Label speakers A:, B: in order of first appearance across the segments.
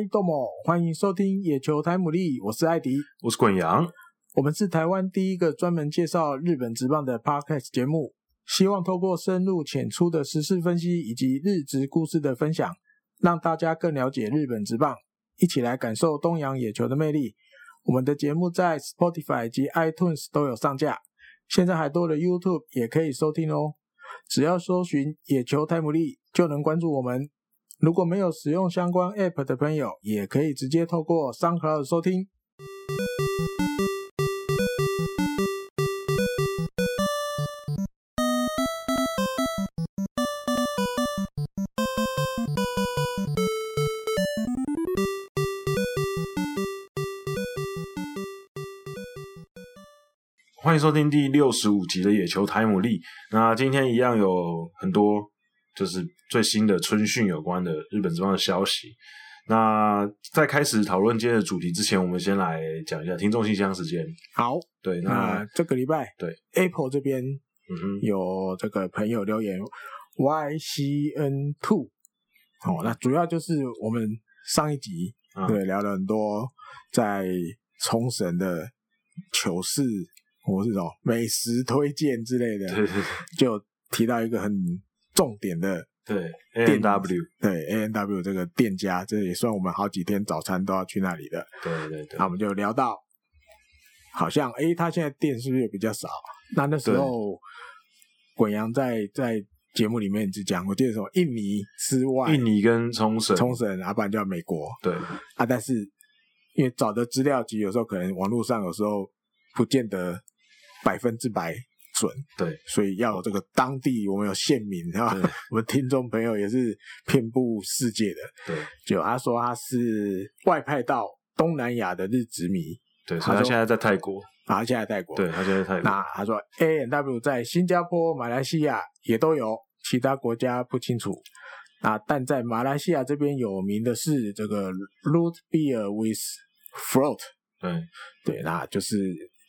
A: 嗨，豆某，欢迎收听野球台姆利，我是艾迪，
B: 我是滚阳，
A: 我们是台湾第一个专门介绍日本职棒的 Podcast 节目，希望透过深入浅出的时事分析以及日职故事的分享，让大家更了解日本职棒，一起来感受东洋野球的魅力。我们的节目在 Spotify 及 iTunes 都有上架，现在还多了 YouTube 也可以收听哦。只要搜寻“野球台姆利”就能关注我们。如果没有使用相关 App 的朋友，也可以直接透过三克二收听。
B: 欢迎收听第六十五集的野球台姆利。那今天一样有很多就是最新的春训有关的日本职棒的消息。那在开始讨论今天的主题之前，我们先来讲一下听众信箱时间。
A: 好，
B: 对，那
A: 这个礼拜
B: 对
A: Apple 这边有这个朋友留言 YCN Two，哦，那主要就是我们上一集、嗯、对聊了很多在冲绳的糗事。或是这种美食推荐之类的，就提到一个很重点的，
B: 对 A
A: N W 这个店家，这也算我们好几天早餐都要去那里的。
B: 对对对，
A: 那我们就聊到，好像哎，他现在店是不是也比较少？那那时候滚阳在在节目里面只讲，我记得什么印尼之外，
B: 印尼跟冲绳，
A: 冲绳，啊不然叫美国。
B: 对
A: 啊，但是因为找的资料集有时候可能网络上有时候不见得。百分之百准，
B: 对，
A: 所以要有这个当地，我们有县民啊，我们听众朋友也是遍布世界的，
B: 对，
A: 就他说他是外派到东南亚的日殖民，
B: 对，他现在在泰国，
A: 他现在在泰国，
B: 对，他现在在泰。国，
A: 那他说 A N W 在新加坡、马来西亚也都有，其他国家不清楚，那但在马来西亚这边有名的是这个 Root Beer with Float，
B: 对，
A: 对，那就是。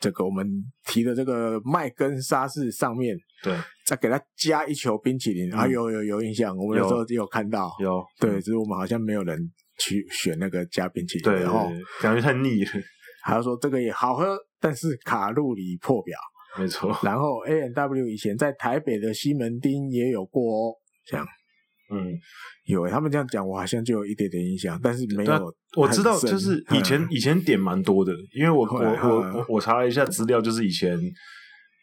A: 这个我们提的这个麦根沙士上面，
B: 对，
A: 再给它加一球冰淇淋，嗯、啊，有有有印象，我们那时候有看到，
B: 有，
A: 对，只是我们好像没有人去选那个加冰淇淋，
B: 对，然后感觉太腻了，
A: 还要说这个也好喝，但是卡路里破表，
B: 没错。
A: 然后 A N W 以前在台北的西门町也有过哦，这样。
B: 嗯，
A: 有他们这样讲，我好像就有一点点印象，但是没有。
B: 我知道，就是以前、嗯、以前点蛮多的，因为我我我我查了一下资料，就是以前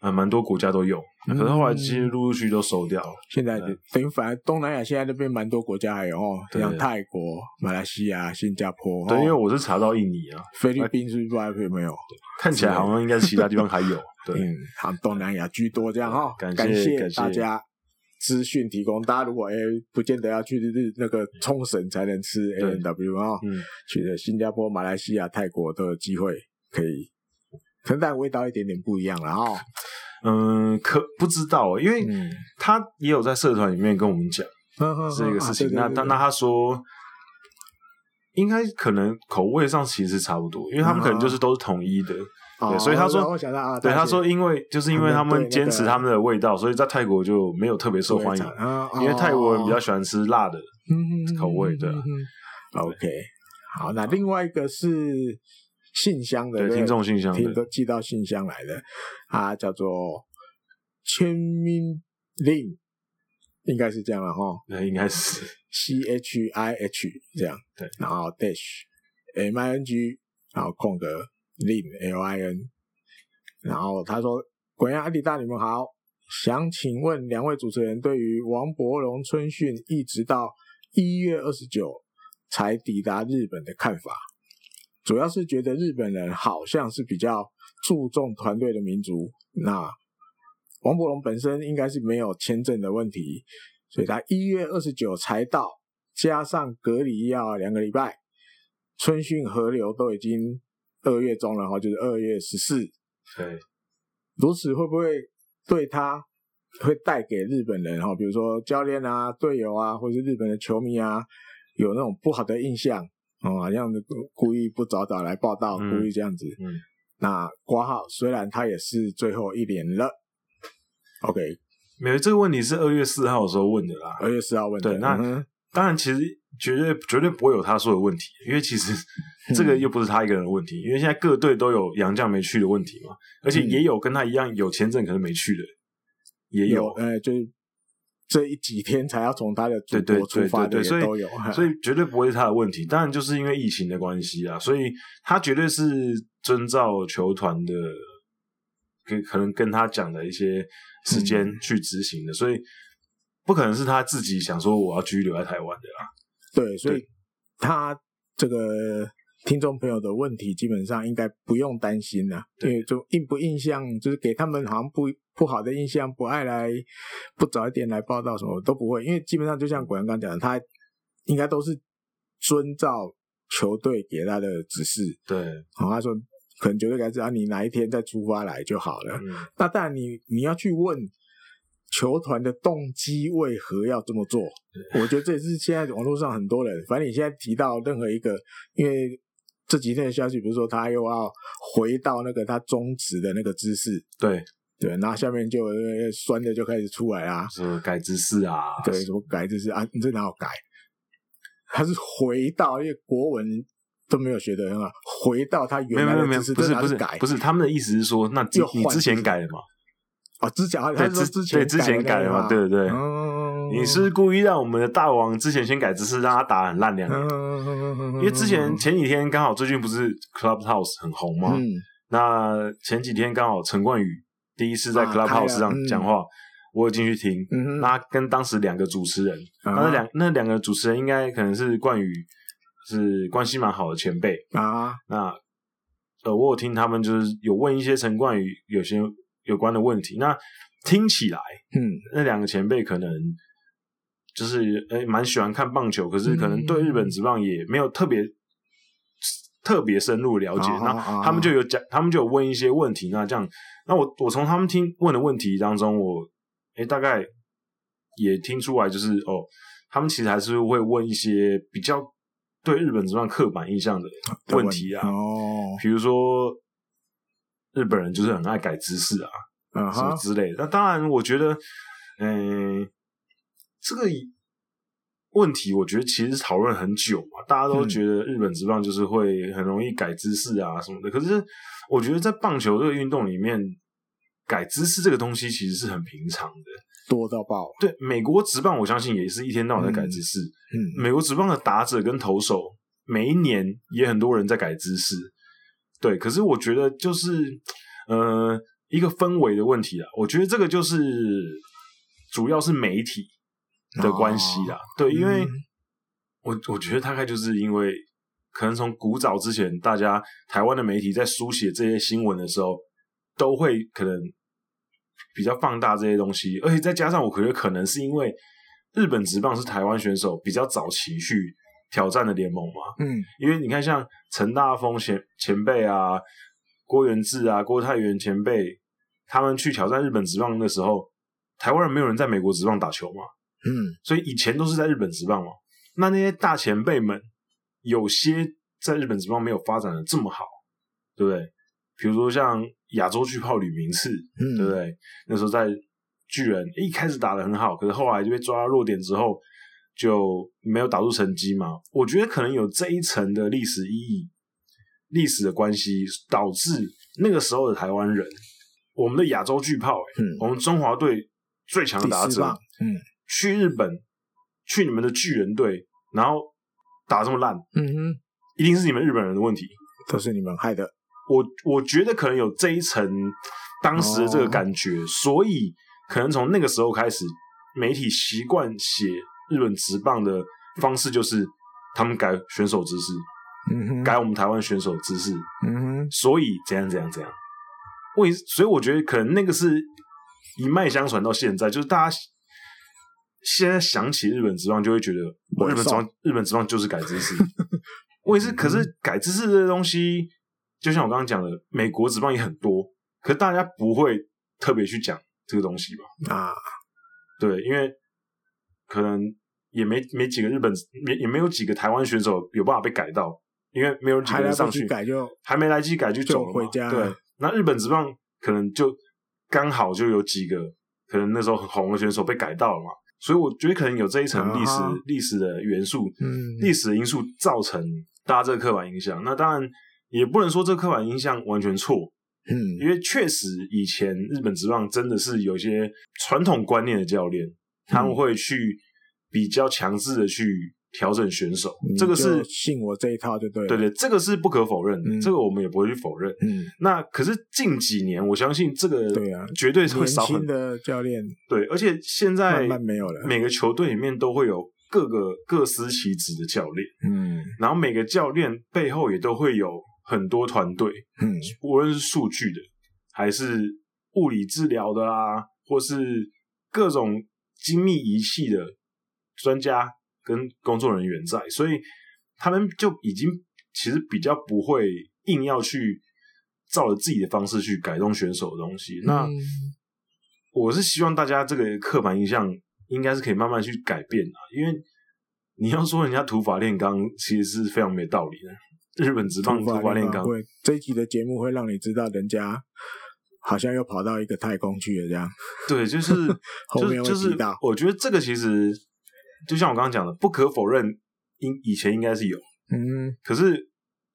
B: 啊蛮多国家都有，可是后来其实陆陆续续都收掉了。
A: 现在等于反而东南亚现在那边蛮多国家还有哦，像泰国、马来西亚、新加坡。
B: 对，因为我是查到印尼啊，
A: 菲律宾是不是不还有没有？
B: 看起来好像应该是其他地方还有。对，
A: 嗯，好，东南亚居多这样哈。感谢大家。资讯提供，大家如果哎，不见得要去日那个冲绳才能吃 A N W 啊，嗯，去的新加坡、马来西亚、泰国都有机会可以，可能但味道一点点不一样了哦。
B: 嗯，可不知道，因为他也有在社团里面跟我们讲这个事情。那他那他说，应该可能口味上其实差不多，因为他们可能就是都是统一的。对，所以他说，对他说，因为就是因为他们坚持他们的味道，所以在泰国就没有特别受欢迎。因为泰国人比较喜欢吃辣的口味的。
A: OK，好，那另外一个是信箱的
B: 听众信箱，
A: 听都寄到信箱来的，他叫做千明令，应该是这样了哈。
B: 那应该是
A: C H I H 这样，对，然后 Dash M I N G，然后空格。Lin L I N，然后他说：“滚阳阿迪大，你们好，想请问两位主持人对于王柏融春训一直到一月二十九才抵达日本的看法，主要是觉得日本人好像是比较注重团队的民族。那王柏融本身应该是没有签证的问题，所以他一月二十九才到，加上隔离要两个礼拜，春训合流都已经。”二月中，然后就是二月十四。
B: 对，
A: 如此会不会对他会带给日本人哈，比如说教练啊、队友啊，或者是日本的球迷啊，有那种不好的印象啊，好像故意不早早来报道，嗯、故意这样子。嗯。那挂号虽然他也是最后一年了。OK，
B: 没有这个问题是二月四号的时候问的啦。
A: 二月四号问的。
B: 对，那当然，其实绝对绝对不会有他说的问题，因为其实这个又不是他一个人的问题，嗯、因为现在各队都有杨将没去的问题嘛，而且也有跟他一样有签证可能没去的，也有，
A: 哎呃，就是这一几天才要从他的祖国出发的也都有，
B: 所以绝对不会是他的问题。当然，就是因为疫情的关系啊，所以他绝对是遵照球团的。跟可能跟他讲的一些时间去执行的，嗯、所以不可能是他自己想说我要继续留在台湾的啦。
A: 对，所以他这个听众朋友的问题基本上应该不用担心了，对因为就印不印象，就是给他们好像不不好的印象，不爱来，不早一点来报道什么都不会，因为基本上就像果阳刚讲的，他应该都是遵照球队给他的指示。
B: 对，
A: 好，他说。可能绝对该知道你哪一天再出发来就好了。嗯、那当然你，你你要去问球团的动机为何要这么做？我觉得这也是现在网络上很多人，反正你现在提到任何一个，因为这几天的消息，比如说他又要回到那个他中职的那个姿势，
B: 对
A: 对，然后下面就酸的就开始出来啦，
B: 说改姿势啊，
A: 对，什么改姿势啊？你这哪有改？他是回到因为国文。都没有学得很好，回到他原来的姿势，
B: 不是不是改，不是他们的意思是说，那你之前改了嘛？
A: 啊，之前对之
B: 对之前改了嘛？对对对，你是故意让我们的大王之前先改姿势，让他打很烂两年。因为之前前几天刚好最近不是 Clubhouse 很红嘛？那前几天刚好陈冠宇第一次在 Clubhouse 上讲话，我有进去听。那跟当时两个主持人，那两那两个主持人应该可能是冠宇。是关系蛮好的前辈啊，那呃，我有听他们就是有问一些陈冠宇有些有关的问题，那听起来，嗯，那两个前辈可能就是诶蛮喜欢看棒球，可是可能对日本职棒也没有特别特别深入了解，那他们就有讲，他们就有问一些问题，那这样，那我我从他们听问的问题当中，我诶大概也听出来，就是哦，他们其实还是会问一些比较。对日本职棒刻板印象的问题啊，哦，比如说日本人就是很爱改姿势啊，嗯、什么之类的。那当然，我觉得，嗯、欸，这个问题，我觉得其实讨论很久嘛，大家都觉得日本职棒就是会很容易改姿势啊什么的。可是，我觉得在棒球这个运动里面，改姿势这个东西其实是很平常的。
A: 多到爆！
B: 对，美国职棒，我相信也是一天到晚在改姿势。嗯，嗯，美国职棒的打者跟投手，每一年也很多人在改姿势。对，可是我觉得就是呃一个氛围的问题啦。我觉得这个就是主要是媒体的关系啦。哦、对，因为我我觉得大概就是因为可能从古早之前，大家台湾的媒体在书写这些新闻的时候，都会可能。比较放大这些东西，而且再加上我觉得可能是因为日本职棒是台湾选手比较早期去挑战的联盟嘛，嗯，因为你看像陈大丰前前辈啊、郭元志啊、郭泰元前辈，他们去挑战日本职棒的时候，台湾人没有人在美国职棒打球嘛，嗯，所以以前都是在日本职棒嘛。那那些大前辈们，有些在日本职棒没有发展的这么好，对不对？比如说像。亚洲巨炮吕明次，嗯、对不对？那时候在巨人一开始打的很好，可是后来就被抓到弱点之后，就没有打出成绩嘛。我觉得可能有这一层的历史意义、历史的关系，导致那个时候的台湾人，我们的亚洲巨炮、欸，嗯、我们中华队最强的打者，嗯，去日本，去你们的巨人队，然后打这么烂，嗯哼，一定是你们日本人的问题，
A: 都是你们害的。
B: 我我觉得可能有这一层当时的这个感觉，哦、所以可能从那个时候开始，媒体习惯写日本职棒的方式就是他们改选手姿势，嗯，改我们台湾选手姿势，嗯，所以怎样怎样怎样，为所以我觉得可能那个是一脉相传到现在，就是大家现在想起日本职棒就会觉得，日本职棒日本职棒就是改姿势，我也是，可是改姿势的东西。就像我刚刚讲的，美国职棒也很多，可是大家不会特别去讲这个东西吧？啊，对，因为可能也没没几个日本，也也没有几个台湾选手有办法被改到，因为没有几个人上去
A: 改就
B: 还没来及改就走了嘛。回家。对，那日本职棒可能就刚好就有几个可能那时候很红的选手被改到了嘛。所以我觉得可能有这一层历史历史的元素，嗯，历史的因素造成大家这个刻板印象。那当然也不能说这刻板印象完全错，嗯，因为确实以前日本职棒真的是有些传统观念的教练，他们会去比较强制的去。调整选手，这个是
A: 信我这一套就对了。
B: 对对，这个是不可否认的，嗯、这个我们也不会去否认。嗯，那可是近几年，我相信这个对啊，绝对是会少很多
A: 的教练。
B: 对，而且现在
A: 慢慢没有了。
B: 每个球队里面都会有各个各司其职的教练。嗯，然后每个教练背后也都会有很多团队。嗯，无论是数据的，还是物理治疗的啊，或是各种精密仪器的专家。跟工作人员在，所以他们就已经其实比较不会硬要去照着自己的方式去改动选手的东西。嗯、那我是希望大家这个刻板印象应该是可以慢慢去改变的，因为你要说人家土法炼钢，其实是非常没道理的。日本直棒土法炼钢，
A: 会这一集的节目会让你知道，人家好像又跑到一个太空去了这样。
B: 对，就是 后面会提到，我觉得这个其实。就像我刚刚讲的，不可否认，应以前应该是有，嗯，可是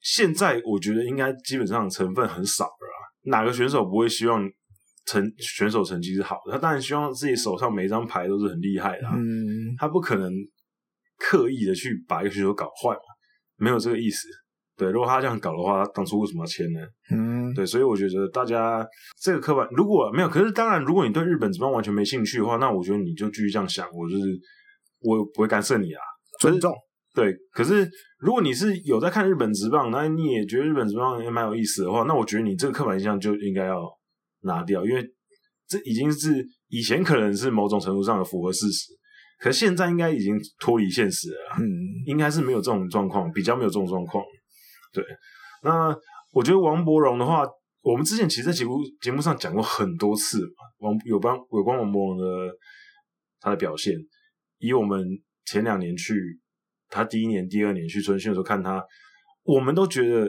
B: 现在我觉得应该基本上成分很少了啊。哪个选手不会希望成选手成绩是好的？他当然希望自己手上每一张牌都是很厉害的啊，嗯，他不可能刻意的去把一个选手搞坏嘛，没有这个意思。对，如果他这样搞的话，他当初为什么要签呢？嗯，对，所以我觉得大家这个刻板如果没有，可是当然，如果你对日本职棒完全没兴趣的话，那我觉得你就继续这样想，我就是。我不会干涉你啊，
A: 尊重。
B: 对，可是如果你是有在看日本职棒，那你也觉得日本职棒也蛮有意思的话，那我觉得你这个刻板印象就应该要拿掉，因为这已经是以前可能是某种程度上的符合事实，可是现在应该已经脱离现实了。嗯，应该是没有这种状况，比较没有这种状况。对，那我觉得王柏荣的话，我们之前其实在节目节目上讲过很多次嘛，王有关有关王柏荣的他的表现。以我们前两年去，他第一年、第二年去春训的时候看他，我们都觉得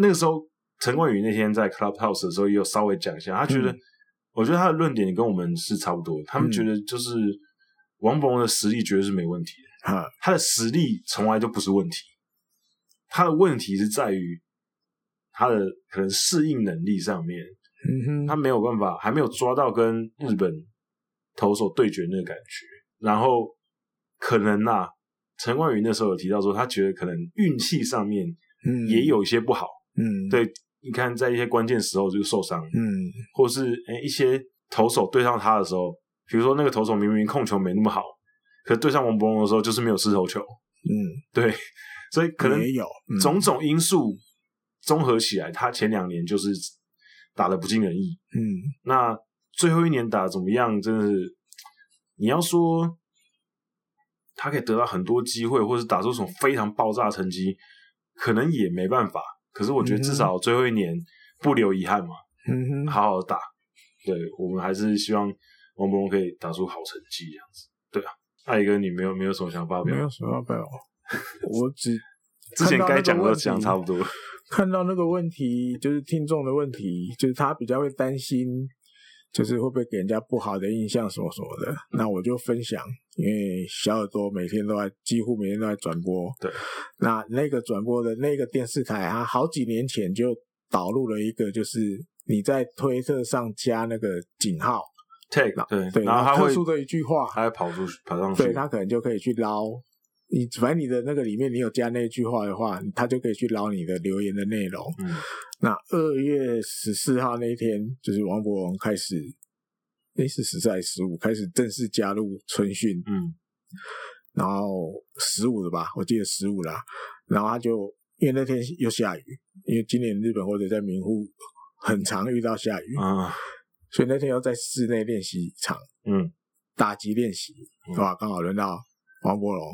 B: 那个时候陈冠宇那天在 Clubhouse 的时候也有稍微讲一下，他觉得，嗯、我觉得他的论点跟我们是差不多。他们觉得就是王柏荣的实力绝对是没问题的，嗯、他的实力从来都不是问题，他的问题是在于他的可能适应能力上面，他没有办法，还没有抓到跟日本投手对决那个感觉。然后可能呐、啊，陈冠宇那时候有提到说，他觉得可能运气上面，嗯，也有一些不好，嗯，对，你看在一些关键时候就受伤，嗯，或是诶一些投手对上他的时候，比如说那个投手明明控球没那么好，可是对上王博龙的时候就是没有失投球，嗯，对，所以可能也有种种因素综合起来，他前两年就是打的不尽人意，嗯，那最后一年打得怎么样，真的是。你要说他可以得到很多机会，或是打出什么非常爆炸的成绩，可能也没办法。可是我觉得至少最后一年不留遗憾嘛，嗯，好好的打。对，我们还是希望王博龙可以打出好成绩这样子。对啊，艾哥，你没有没有什么想发表？
A: 没有什么发表。我只
B: 之前该讲的都讲差不多。
A: 看到那个问题，就是听众的问题，就是他比较会担心。就是会不会给人家不好的印象什么什么的，那我就分享，因为小耳朵每天都在，几乎每天都在转播。
B: 对，
A: 那那个转播的那个电视台啊，好几年前就导入了一个，就是你在推特上加那个井号
B: tag，对
A: 对，然后他会特殊的一句话，
B: 他会跑出去跑上去，
A: 对他可能就可以去捞。你反正你的那个里面，你有加那句话的话，他就可以去捞你的留言的内容。嗯，那二月十四号那一天，就是王柏融开始，诶是十四还是十五开始正式加入春训。嗯，然后十五的吧，我记得十五啦。然后他就因为那天又下雨，因为今年日本或者在名护很常遇到下雨啊，所以那天要在室内练习场，嗯，打击练习，哇，刚好轮到王柏融。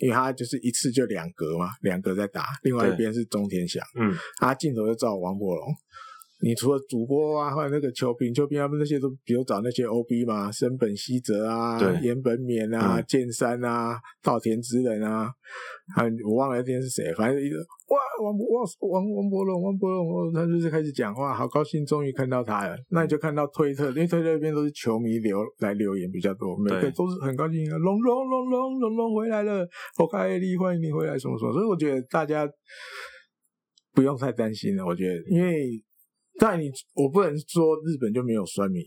A: 因为他就是一次就两格嘛，两格在打，另外一边是中田翔，嗯，他镜头就照王柏融，你除了主播啊，或者那个球评、球评他们那些都，比如找那些 OB 嘛，森本希哲啊，岩本勉啊，剑、嗯、山啊，稻田直人啊，还我忘了那天是谁，反正一个哇，王王王王博龙，王博龙，他就是开始讲话，好高兴，终于看到他了。那你就看到推特，因为推特那边都是球迷留来留言比较多，每个都是很高兴，龙龙龙龙龙龙回来了，我开力欢迎你回来，什么什么，所以我觉得大家不用太担心了，我觉得，因为。但你我不能说日本就没有酸民，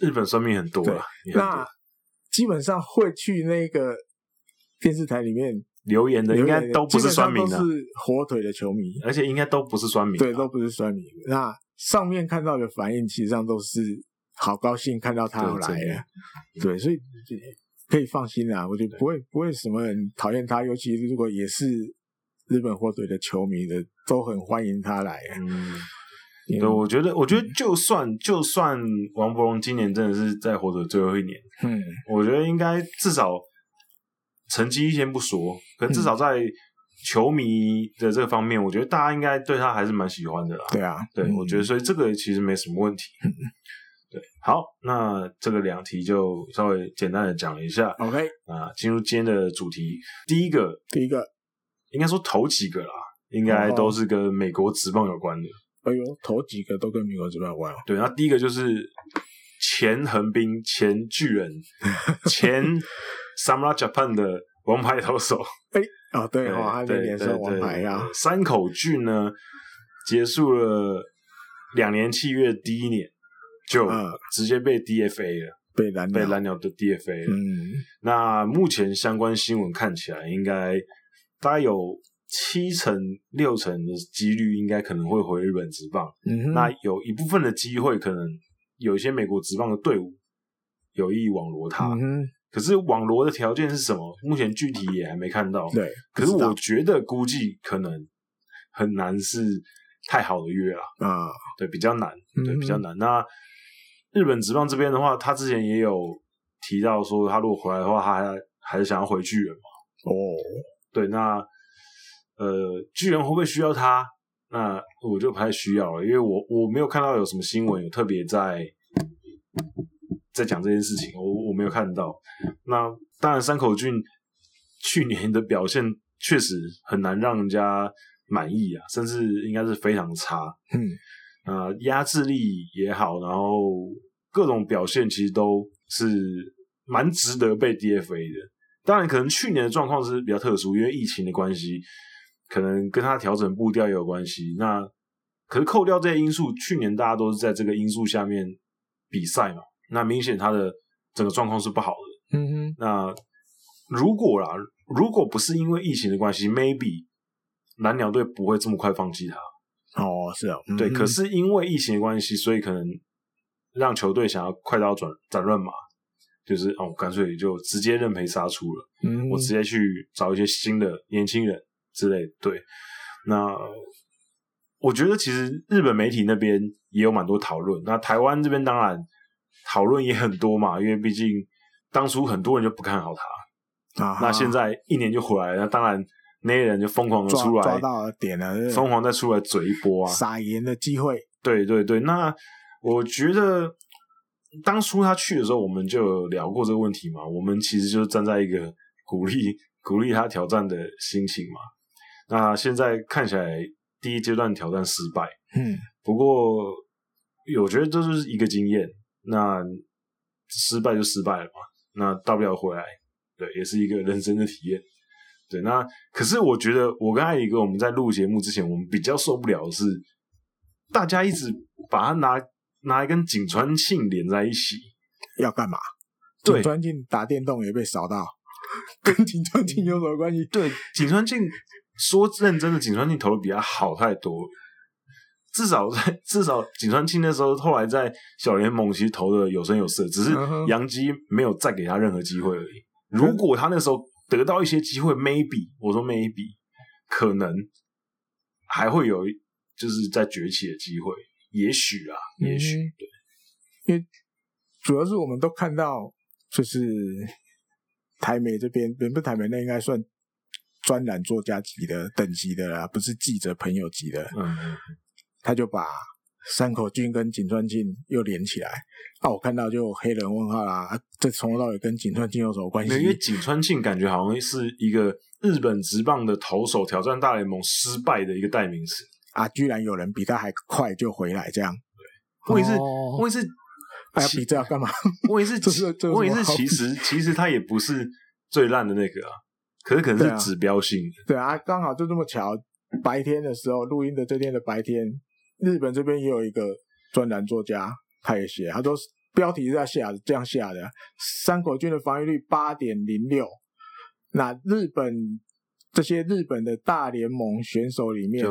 B: 日本酸民很多啊。
A: 那基本上会去那个电视台里面
B: 留言的，应该都不是酸民的，
A: 都是火腿的球迷，
B: 而且应该都不是酸民，
A: 对，都不是酸民。那上面看到的反应，其实上都是好高兴看到他要来了，对，所以可以放心啦。我觉得不会不会什么人讨厌他，尤其是如果也是日本火腿的球迷的，都很欢迎他来。嗯。
B: 对，我觉得，我觉得就算就算王柏荣今年真的是在活着最后一年，嗯，我觉得应该至少成绩先不说，可至少在球迷的这个方面，我觉得大家应该对他还是蛮喜欢的啦。
A: 对啊，
B: 对，我觉得所以这个其实没什么问题。对，好，那这个两题就稍微简单的讲了一下。
A: OK，
B: 啊，进入今天的主题，第一个，
A: 第一个
B: 应该说头几个啦，应该都是跟美国职棒有关的。
A: 哎呦，头几个都跟美国职棒有关。
B: 对，那第一个就是前横滨、前巨人、前 Samurai Japan 的王牌投手。
A: 哎，哦，对哦，他那年是王牌啊。
B: 山口俊呢，结束了两年契约第一年，就直接被 DFA 了，
A: 被蓝
B: 被蓝鸟的 DFA 了。嗯，那目前相关新闻看起来，应该大概有。七成六成的几率应该可能会回日本职棒，嗯，那有一部分的机会可能有一些美国职棒的队伍有意网罗他，嗯，可是网罗的条件是什么？目前具体也还没看到。
A: 对，
B: 可是我觉得估计可能很难是太好的约了啊，对，比较难，对，比较难。嗯，那日本职棒这边的话，他之前也有提到说，他如果回来的话，他还还是想要回巨人嘛？哦，对，那。呃，巨人会不会需要他？那我就不太需要了，因为我我没有看到有什么新闻有特别在在讲这件事情，我我没有看到。那当然，山口俊去年的表现确实很难让人家满意啊，甚至应该是非常差。嗯，呃，压制力也好，然后各种表现其实都是蛮值得被 DFA 的。当然，可能去年的状况是比较特殊，因为疫情的关系。可能跟他调整步调也有关系。那可是扣掉这些因素，去年大家都是在这个因素下面比赛嘛。那明显他的整个状况是不好的。嗯哼。那如果啦，如果不是因为疫情的关系，maybe 蓝鸟队不会这么快放弃他。
A: 哦，是啊。
B: 对。可是因为疫情的关系，所以可能让球队想要快刀斩斩乱麻，就是哦，干脆就直接认赔杀出了。嗯。我直接去找一些新的年轻人。之类，对，那我觉得其实日本媒体那边也有蛮多讨论，那台湾这边当然讨论也很多嘛，因为毕竟当初很多人就不看好他，啊，那现在一年就回来了，那当然那些人就疯狂的出来
A: 抓，抓到了点了，
B: 疯狂再出来嘴一波啊，
A: 撒盐的机会，
B: 对对对，那我觉得当初他去的时候，我们就有聊过这个问题嘛，我们其实就是站在一个鼓励鼓励他挑战的心情嘛。那现在看起来，第一阶段挑战失败。嗯，不过我觉得这就是一个经验。那失败就失败了嘛，那大不了回来，对，也是一个人生的体验。对，那可是我觉得，我跟艾迪哥我们在录节目之前，我们比较受不了的是，大家一直把它拿拿来跟井川庆连在一起，
A: 要干嘛？对，井川庆打电动也被扫到，跟井川庆有什么关系？
B: 对，井川庆。说认真的，井川庆投的比他好太多。至少在 至少井川庆那时候，后来在小联盟其实投的有声有色，只是杨基没有再给他任何机会而已。如果他那时候得到一些机会，maybe 我说 maybe 可能还会有就是在崛起的机会，也许啊，也许对，
A: 因为主要是我们都看到就是台美这边，不是台美，那应该算。专栏作家级的等级的啦，不是记者朋友级的。嗯，他就把山口俊跟井川庆又连起来，啊，我看到就黑人问号啦，啊，这从头到尾跟井川庆有什么关系？
B: 因为井川庆感觉好像是一个日本职棒的投手挑战大联盟失败的一个代名词
A: 啊，居然有人比他还快就回来这样。
B: 对，问题是，我也是，
A: 还要比这要干嘛？
B: 我也是，我也是，其实其实他也不是最烂的那个啊，可是可能是指标性的。
A: 对啊，刚好就这么巧，白天的时候录音的这天的白天。日本这边也有一个专栏作家，他也写，他说标题是这样下的，这样下的，山口俊的防御率八点零六。那日本这些日本的大联盟选手里面，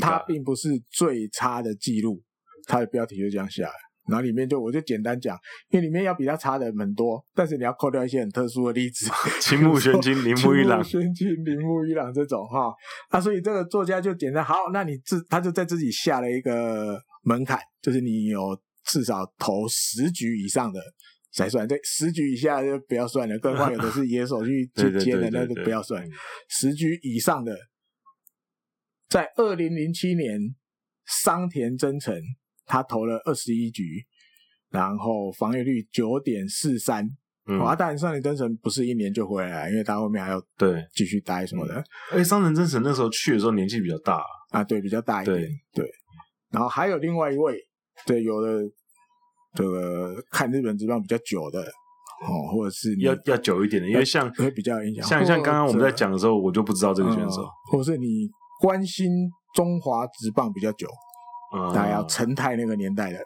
A: 他并不是最差的记录，他的标题就这样下来。然后里面就我就简单讲，因为里面要比他差的很多，但是你要扣掉一些很特殊的例子，
B: 青木玄金、铃木一朗、
A: 宣亲、铃木一朗这种哈，啊，所以这个作家就简单好，那你自他就在自己下了一个门槛，就是你有至少投十局以上的才算，这，十局以下就不要算了，更何况有的是野手去 去接的，那就不要算，十局以上的，在二零零七年桑田真澄。他投了二十一局，然后防御率九点四三。哇，当然桑田真神不是一年就回来，因为他后面还要对继续待什么的。
B: 而且桑田真神那时候去的时候年纪比较大
A: 啊，对，比较大一点。对，对，然后还有另外一位，对，有的这个看日本职棒比较久的哦，或者是
B: 要要久一点的，因为像
A: 会比较影响。
B: 像像刚刚我们在讲的时候，我就不知道这个选手，
A: 或者是你关心中华职棒比较久。大概要陈泰那个年代的，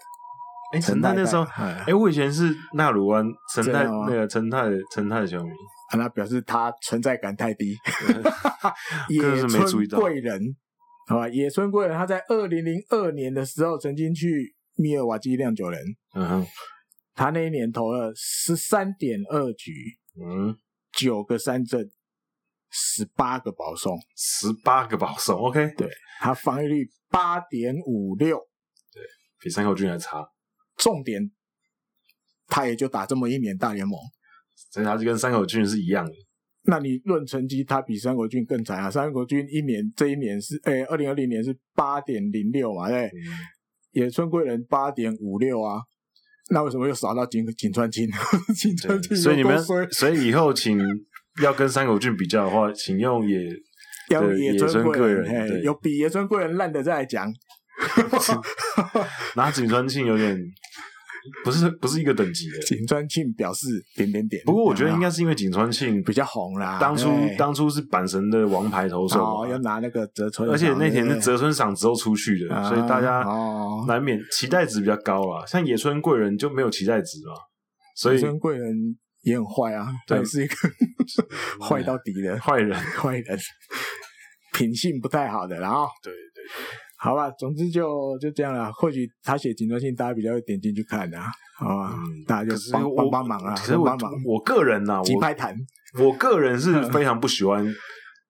B: 哎，陈泰那时候，哎，我以前是纳鲁湾陈泰那个陈泰陈泰的球迷，
A: 那表示他存在感太低。野村贵人，好吧，野村贵人他在二零零二年的时候曾经去密尔瓦基酿酒人，嗯，他那一年投了十三点二局，嗯，九个三振，十八个保送，
B: 十八个保送，OK，
A: 对，他防御率。八点五六，
B: 对，比山口俊还差。
A: 重点，他也就打这么一年大联盟，
B: 所以他就跟山口俊是一样的。
A: 那你论成绩，他比山口俊更惨啊！山口俊一年这一年是，诶，二零二零年是八点零六嘛，对。嗯、野村贵人八点五六啊，那为什么又少到井井川青？井川庆，
B: 所以你们，所以以后请要跟山口俊比较的话，请用野。
A: 要野村贵人，有比野村贵人烂的再来讲。
B: 拿井川庆有点不是不是一个等级的。
A: 井川庆表示点点点。
B: 不过我觉得应该是因为井川庆
A: 比较红啦。
B: 当初当初是阪神的王牌投手，
A: 要拿那个泽村，
B: 而且那天是泽村赏之后出去的，所以大家难免期待值比较高啊。像野村贵人就没有期待值嘛。所以野
A: 村贵人也很坏啊，对，是一个 坏到底的
B: 坏人，
A: 坏人。品性不太好的，然后
B: 对对，
A: 好吧，总之就就这样了。或许他写警专信，大家比较会点进去看的，好吧？大家就帮帮帮忙啊！
B: 其实我我个人呐，
A: 金牌谈，
B: 我个人是 非常不喜欢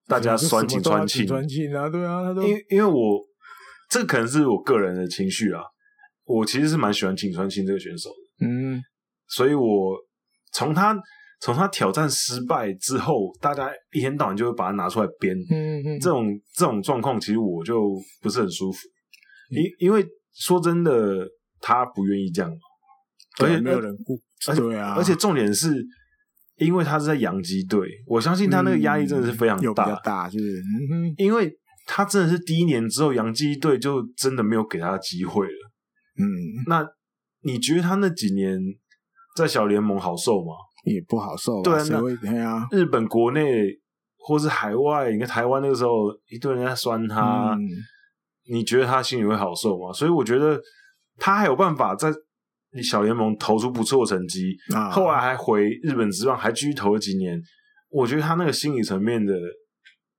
B: 大家酸井川庆，
A: 川庆啊，对啊，
B: 因为因为我这可能是我个人的情绪啊，我其实是蛮喜欢井川庆这个选手的，嗯，所以我从他。从他挑战失败之后，大家一天到晚就会把他拿出来编，嗯嗯，这种这种状况，其实我就不是很舒服。因、嗯、因为说真的，他不愿意这样，而且没有人顾，而且对啊，而且重点是，因为他是在洋基队，我相信他那个压力真的是非常大，
A: 嗯、大，就是、
B: 嗯，因为他真的是第一年之后，洋基队就真的没有给他机会了。嗯，那你觉得他那几年在小联盟好受吗？
A: 也不好受，
B: 对啊，日本国内或是海外，你看台湾那个时候一堆人在酸他，嗯、你觉得他心里会好受吗？所以我觉得他还有办法在小联盟投出不错的成绩，啊、后来还回日本职棒，还继续投了几年。我觉得他那个心理层面的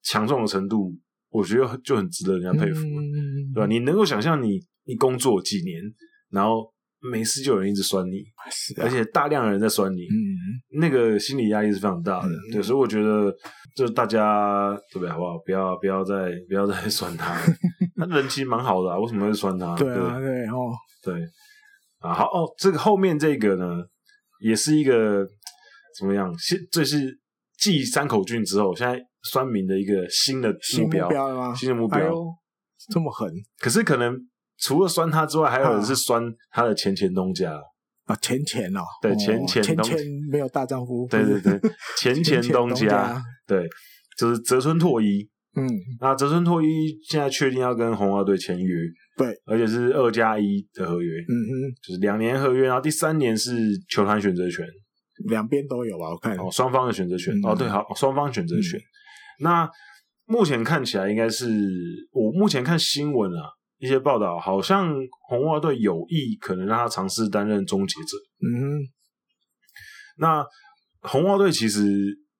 B: 强壮的程度，我觉得就很值得人家佩服，嗯、对吧？你能够想象你你工作几年，然后。没事就有人一直酸你，是啊、而且大量的人在酸你，嗯，那个心理压力是非常大的，嗯、对，所以我觉得就是大家对不对，好不好？不要不要再不要再 酸他，他人其实蛮好的啊，为什么会酸他？
A: 对啊，对，对哦，
B: 对啊，好哦，这个后面这个呢，也是一个怎么样？现这是继山口俊之后，现在酸民的一个新的目标，
A: 新目标？
B: 新的目标，
A: 哎、这么狠，
B: 可是可能。除了酸他之外，还有人是酸他的前前东家。
A: 啊，前前哦，
B: 对，前前
A: 前前没有大丈夫，
B: 对对对，前前 东家，对，就是泽村拓一，嗯，那泽村拓一现在确定要跟红袜队签约，
A: 对，
B: 而且是二加一的合约，嗯哼，就是两年合约，然后第三年是球团选择权，
A: 两边都有吧？我看。
B: 哦，双方的选择权，哦，对，好，双方选择权，那。目前看起来应该是我目前看新闻啊，一些报道好像红袜队有意可能让他尝试担任终结者。嗯，那红袜队其实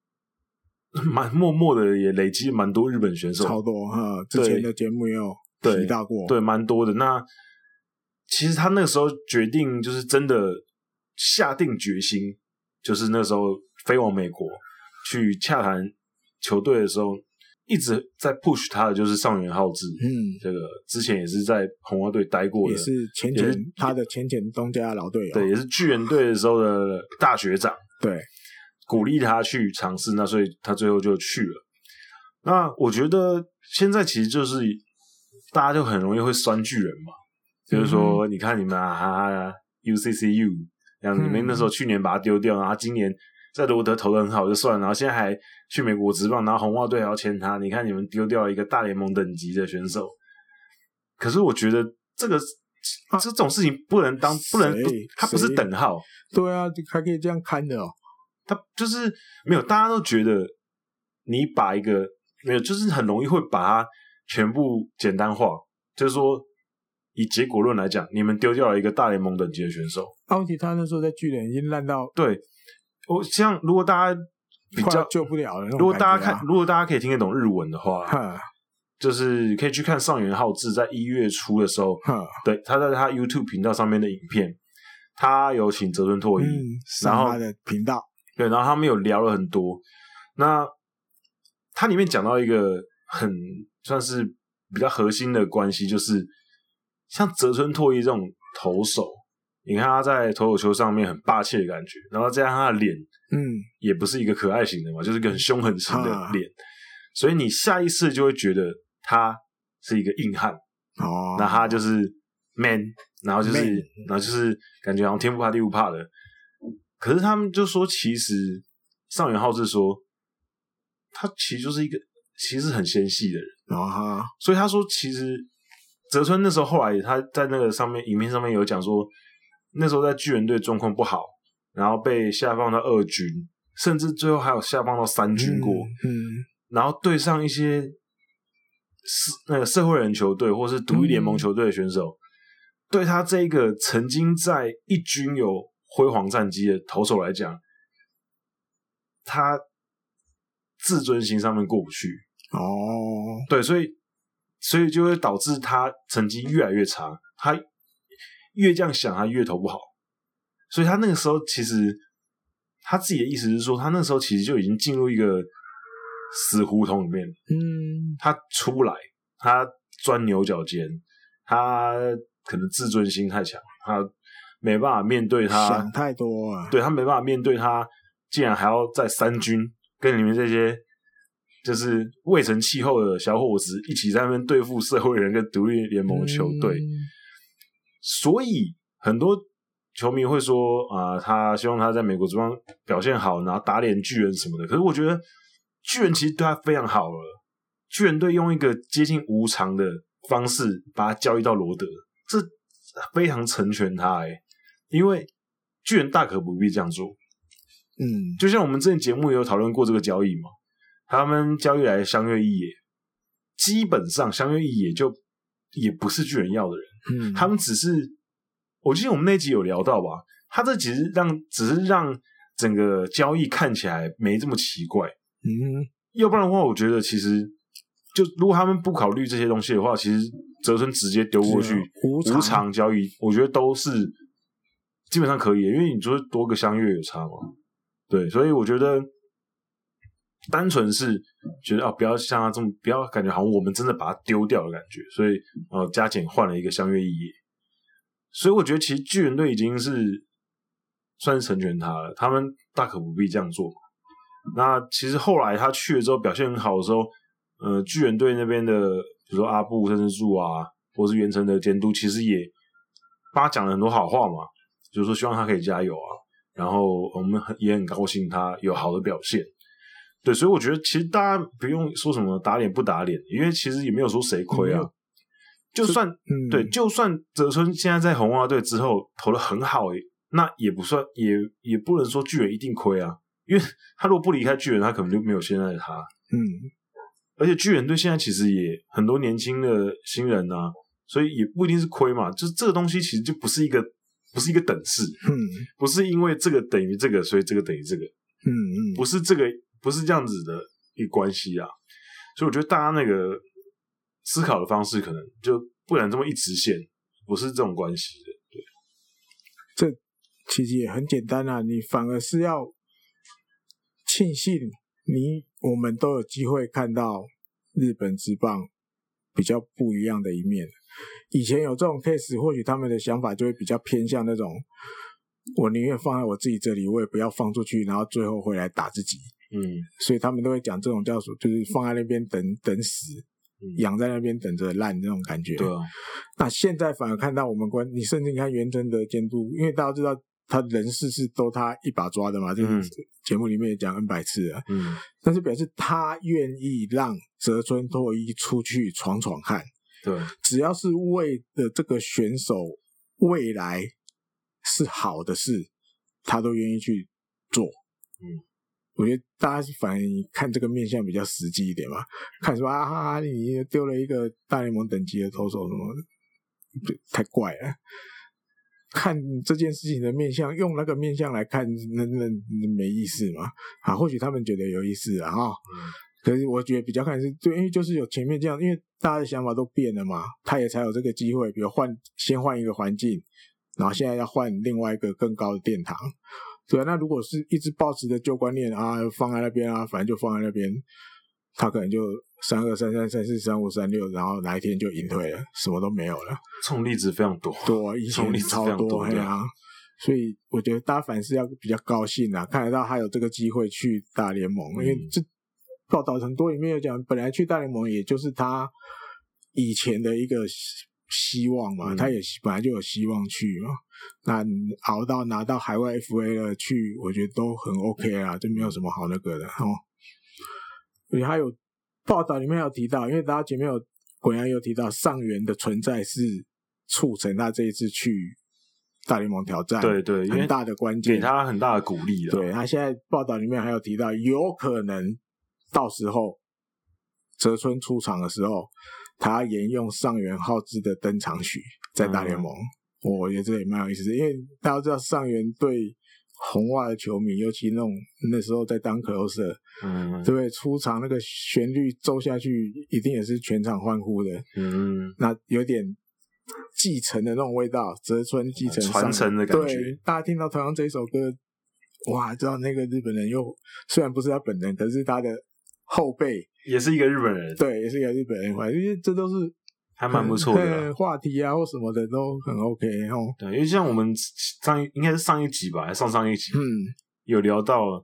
B: 蛮默默的也累积蛮多日本选手，
A: 超多哈。之前的节目也有提到过，
B: 对，蛮多的。那其实他那个时候决定就是真的下定决心，就是那时候飞往美国去洽谈球队的时候。一直在 push 他的就是上原浩志，嗯，这个之前也是在红花队待过的，
A: 也是前前他的前前东家老队友，
B: 对，也是巨人队的时候的大学长，
A: 对，
B: 鼓励他去尝试，那所以他最后就去了。那我觉得现在其实就是大家就很容易会酸巨人嘛，嗯、就是说你看你们啊，UCCU，像你们那时候去年把他丢掉，然后今年。在罗德投的很好就算了，然后现在还去美国职棒，然后红袜队还要签他。你看你们丢掉了一个大联盟等级的选手，可是我觉得这个、啊、这种事情不能当不能不，他不是等号。
A: 对啊，还可以这样看的哦。
B: 他就是没有，大家都觉得你把一个没有，就是很容易会把它全部简单化，就是说以结果论来讲，你们丢掉了一个大联盟等级的选手。
A: 奥奇他那时候在巨人已经烂到
B: 对。我像如果大家比较
A: 救不了了，
B: 如果大家看，如果大家可以听得懂日文的话，就是可以去看上原浩志在一月初的时候，对，他在他 YouTube 频道上面的影片，他有请泽村拓一，然后
A: 他的频道，
B: 对，然后他们有聊了很多。那他里面讲到一个很算是比较核心的关系，就是像泽村拓一这种投手。你看他在投手球上面很霸气的感觉，然后加上他的脸，嗯，也不是一个可爱型的嘛，就是一个很凶狠型的脸，所以你下意识就会觉得他是一个硬汉哦，那他就是 man，然后就是，Man. 然后就是感觉好像天不怕地不怕的。可是他们就说，其实上元浩志说，他其实就是一个其实很纤细的人啊，所以他说，其实泽村那时候后来他在那个上面影片上面有讲说。那时候在巨人队状况不好，然后被下放到二军，甚至最后还有下放到三军过。嗯，嗯，然后对上一些社那个社会人球队或是独立联盟球队的选手，嗯、对他这一个曾经在一军有辉煌战绩的投手来讲，他自尊心上面过不去。哦，对，所以所以就会导致他成绩越来越差。他。越这样想，他越投不好，所以他那个时候其实他自己的意思是说，他那个时候其实就已经进入一个死胡同里面。嗯，他出不来，他钻牛角尖，他可能自尊心太强，他没办法面对他
A: 想太多啊。
B: 对，他没办法面对他，竟然还要在三军跟里面这些就是未成气候的小伙子一起在那边对付社会人跟独立联盟的球队。嗯所以很多球迷会说啊、他希望他在美国职棒表现好，然后打脸巨人什么的。可是我觉得巨人其实对他非常好了。巨人队用一个接近无偿的方式把他交易到罗德，这非常成全他哎，因为巨人大可不必这样做。嗯，就像我们之前节目也有讨论过这个交易嘛，他们交易来相约一野，基本上相约一野就也不是巨人要的人。嗯，他们只是，我记得我们那集有聊到吧？他这其实让，只是让整个交易看起来没这么奇怪。嗯，要不然的话，我觉得其实就如果他们不考虑这些东西的话，其实泽村直接丢过去无偿交易，我觉得都是基本上可以的，因为你就是多个相约有差嘛。对，所以我觉得单纯是觉得啊，不要像他这么，不要感觉好像我们真的把它丢掉的感觉，所以呃，加减换了一个相约一野，所以我觉得其实巨人队已经是算是成全他了，他们大可不必这样做。那其实后来他去了之后表现很好的时候，呃，巨人队那边的比如说阿布甚至树啊，或是袁成的监督，其实也帮他讲了很多好话嘛，就是说希望他可以加油啊。然后我们很也很高兴他有好的表现。对，所以我觉得其实大家不用说什么打脸不打脸，因为其实也没有说谁亏啊。嗯、就算、嗯、对，就算泽村现在在红袜队之后投的很好，那也不算，也也不能说巨人一定亏啊。因为他如果不离开巨人，他可能就没有现在的他。
A: 嗯，
B: 而且巨人队现在其实也很多年轻的新人啊，所以也不一定是亏嘛。就是这个东西其实就不是一个不是一个等式，
A: 嗯，
B: 不是因为这个等于这个，所以这个等于这个，
A: 嗯嗯，
B: 不是这个。不是这样子的一个关系啊，所以我觉得大家那个思考的方式可能就不能这么一直线，不是这种关系的。对，
A: 这其实也很简单啊，你反而是要庆幸你我们都有机会看到日本之棒比较不一样的一面。以前有这种 case，或许他们的想法就会比较偏向那种，我宁愿放在我自己这里，我也不要放出去，然后最后回来打自己。
B: 嗯，
A: 所以他们都会讲这种叫做，就是放在那边等等死，养、嗯、在那边等着烂那种感觉。
B: 对啊。
A: 那现在反而看到我们关，你甚至你看袁征的监督，因为大家知道他人事是都他一把抓的嘛，这个节目里面也讲 N 百次了。
B: 嗯。
A: 但是表示他愿意让泽村拓一出去闯闯看。
B: 对。
A: 只要是为了这个选手未来是好的事，他都愿意去做。
B: 嗯。
A: 我觉得大家反而看这个面相比较实际一点嘛，看说啊哈哈，你丢了一个大联盟等级的投手什么，太怪了。看这件事情的面相，用那个面相来看，那那没意思嘛。啊，或许他们觉得有意思啊，哈。可是我觉得比较看是对，因为就是有前面这样，因为大家的想法都变了嘛，他也才有这个机会，比如换先换一个环境，然后现在要换另外一个更高的殿堂。对啊，那如果是一直抱持着旧观念啊，放在那边啊，反正就放在那边，他可能就三二三三三四三五三六，然后哪一天就隐退了，什么都没有了。
B: 这种例子非常多，
A: 多以前超多对啊，所以我觉得大家凡是要比较高兴啊，看得到他有这个机会去大联盟，嗯、因为这报道很多里面有讲，本来去大联盟也就是他以前的一个。希望嘛，他也本来就有希望去嘛。那熬到拿到海外 FA 了去，我觉得都很 OK 啦，就没有什么好那个的哦。而且还有报道里面有提到，因为大家前面有果然有提到上元的存在是促成他这一次去大联盟挑战，
B: 对对，
A: 很大的关键，
B: 给他很大的鼓励了。
A: 对，他现在报道里面还有提到，有可能到时候泽村出场的时候。他沿用上元浩之的登场曲在大联盟，嗯，我觉得这也蛮有意思的，因为大家知道上元对红袜的球迷，尤其那种那时候在当 closer，
B: 嗯，
A: 对不对？出场那个旋律奏下去，一定也是全场欢呼的，
B: 嗯，
A: 那有点继承的那种味道，泽村继承
B: 传承的感觉。
A: 对，大家听到同样这一首歌，哇，知道那个日本人又虽然不是他本人，可是他的后辈。
B: 也是一个日本人，
A: 对，也是一个日本人，因为这都是
B: 还蛮不错的
A: 话题啊，或什么的都很 OK 哦。
B: 对，因为像我们上应该是上一集吧，还上上一集，
A: 嗯，
B: 有聊到，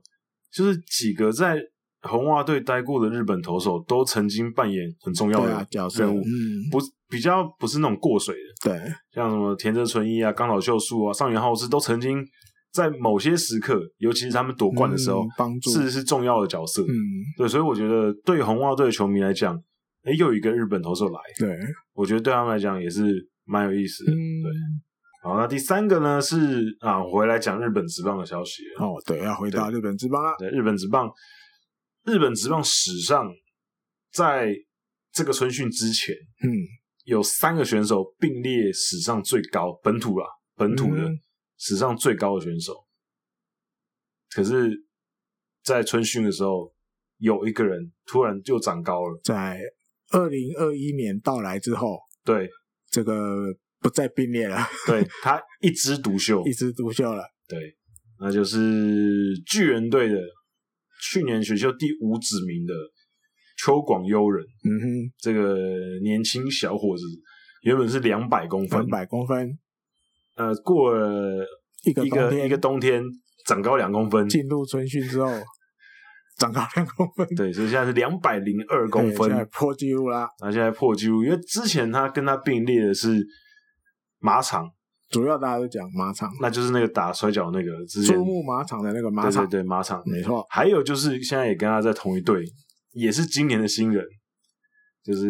B: 就是几个在红袜队待过的日本投手都曾经扮演很重要的角色，
A: 嗯，
B: 不比较不是那种过水的，
A: 对，像
B: 什么田泽纯一啊、冈岛秀树啊、上原浩之都曾经。在某些时刻，尤其是他们夺冠的时候，
A: 帮、嗯、助
B: 是是重要的角色。
A: 嗯，
B: 对，所以我觉得对红袜队的球迷来讲，哎，又一个日本投手来，
A: 对，
B: 我觉得对他们来讲也是蛮有意思的。
A: 嗯，
B: 对。好，那第三个呢是啊，我回来讲日本职棒的消息。
A: 哦，对，要回到日本职棒了。
B: 对，日本职棒，日本职棒史上，在这个春训之前，
A: 嗯，
B: 有三个选手并列史上最高本土啊，本土的。嗯史上最高的选手，可是，在春训的时候，有一个人突然就长高了。
A: 在二零二一年到来之后，
B: 对
A: 这个不再并列了，
B: 对他一枝独秀，
A: 一枝独秀了。
B: 对，那就是巨人队的去年选秀第五指名的秋广优人。
A: 嗯哼，
B: 这个年轻小伙子原本是两百公分，
A: 两百公分。
B: 呃，过了一个一个一个冬天，长高两公分。
A: 进入春训之后，长高两公分。
B: 对，所以现在是两百零二公分，
A: 现在破纪录啦。
B: 那现在破纪录，因为之前他跟他并列的是马场，
A: 主要大家都讲马场，
B: 那就是那个打摔跤那个，珠
A: 穆马场的那个马场，
B: 对对对，马场。
A: 没错。
B: 还有就是现在也跟他在同一队，也是今年的新人，就是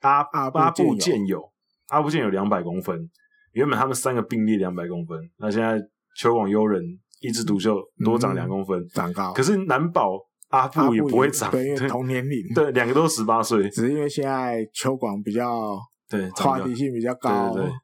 B: 阿阿布健友，阿布健友两百公分。原本他们三个并列两百公分，那现在球网优人一枝独秀多长两公分，
A: 嗯，长高。
B: 可是难保阿布也不会长，
A: 对，因为同年龄，
B: 对，两个都十八岁，
A: 只是因为现在秋广比较对话题性比较高，
B: 对对对，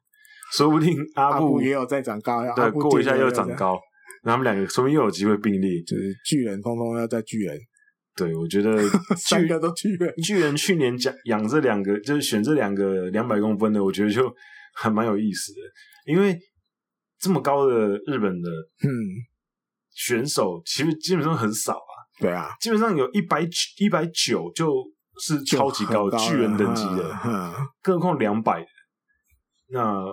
B: 说不定 阿布
A: 也有在长高，
B: 对，过一下又长高，然后他们两个说不定又有机会并列，
A: 就是巨人通通要在巨人。
B: 对，我觉得
A: 三个都巨人，
B: 巨人去年讲养这两个，就是选这两个两百公分的，我觉得就。还蛮有意思的，因为这么高的日本的嗯选手，其实基本上很少啊。
A: 对啊，
B: 基本上有一百一百九就是超级高的巨人等级的，更何况两百。那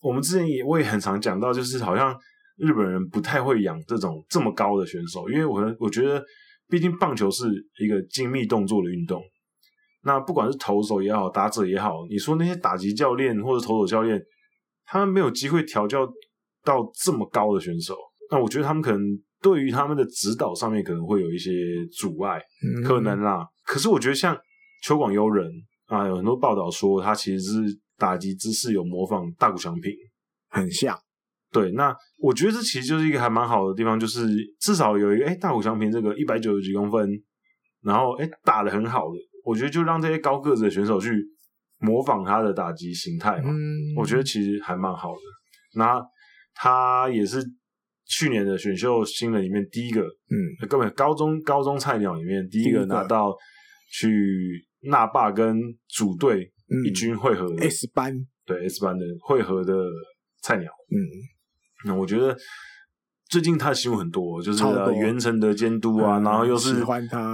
B: 我们之前也我也很常讲到，就是好像日本人不太会养这种这么高的选手，因为我我觉得，毕竟棒球是一个精密动作的运动。那不管是投手也好，打者也好，你说那些打击教练或者投手教练，他们没有机会调教到这么高的选手，那我觉得他们可能对于他们的指导上面可能会有一些阻碍，嗯、可能啦。可是我觉得像秋广优人啊，有很多报道说他其实是打击姿势有模仿大谷翔平，
A: 很像。
B: 对，那我觉得这其实就是一个还蛮好的地方，就是至少有一个哎，大谷翔平这个一百九十几公分，然后哎打得很好的。我觉得就让这些高个子的选手去模仿他的打击形态嘛，嗯，我觉得其实还蛮好的。那他也是去年的选秀新人里面第一个，嗯，根本高中高中菜鸟里面第一个拿到去那霸跟主队一军会合的
A: S 班，
B: 对 S 班的会合的菜鸟，嗯，那我觉得。最近他的新闻很多，就是源成的监督啊，然后又是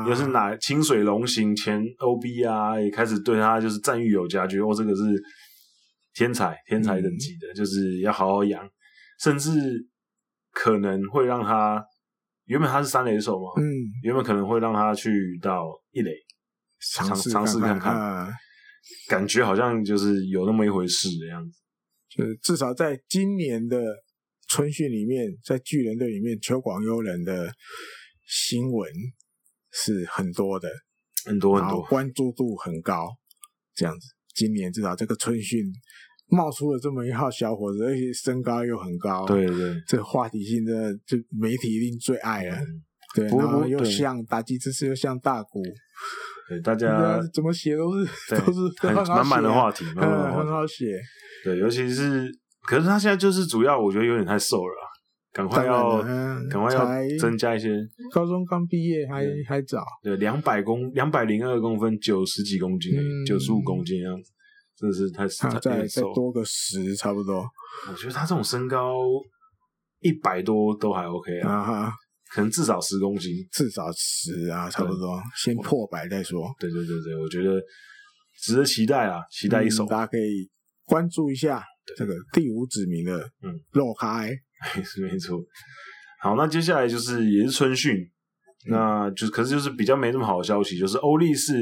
B: 又是哪清水龙行前 OB 啊，也开始对他就是赞誉有加，觉得哦这个是天才天才等级的，就是要好好养，甚至可能会让他原本他是三垒手嘛，嗯，原本可能会让他去到一垒尝尝试看看，感觉好像就是有那么一回事的样子，
A: 就是至少在今年的。春训里面，在巨人队里面，秋广优人的新闻是很多的，
B: 很多很多，
A: 关注度很高。这样子，今年至少这个春训冒出了这么一号小伙子，而且身高又很高，
B: 对对，
A: 这个话题性真的就媒体一定最爱了。嗯、对，然后又像打击姿势又像大鼓，
B: 对大家
A: 怎么写都是 都是很
B: 满满的话题，
A: 嗯，很好写。
B: 对，尤其是。可是他现在就是主要，我觉得有点太瘦了，赶快要赶快要增加一些。
A: 高中刚毕业还还早。
B: 对，两百公两百零二公分，九十几公斤，九十五公斤样子，真的是太太
A: 再再多个十差不多。
B: 我觉得他这种身高一百多都还 OK 啊，可能至少十公斤，
A: 至少十啊，差不多，先破百再说。
B: 对对对对，我觉得值得期待啊，期待一手，
A: 大家可以关注一下。这个第五指名的，嗯，肉开，
B: 是没错。好，那接下来就是也是春训，嗯、那就可是就是比较没那么好的消息，就是欧力士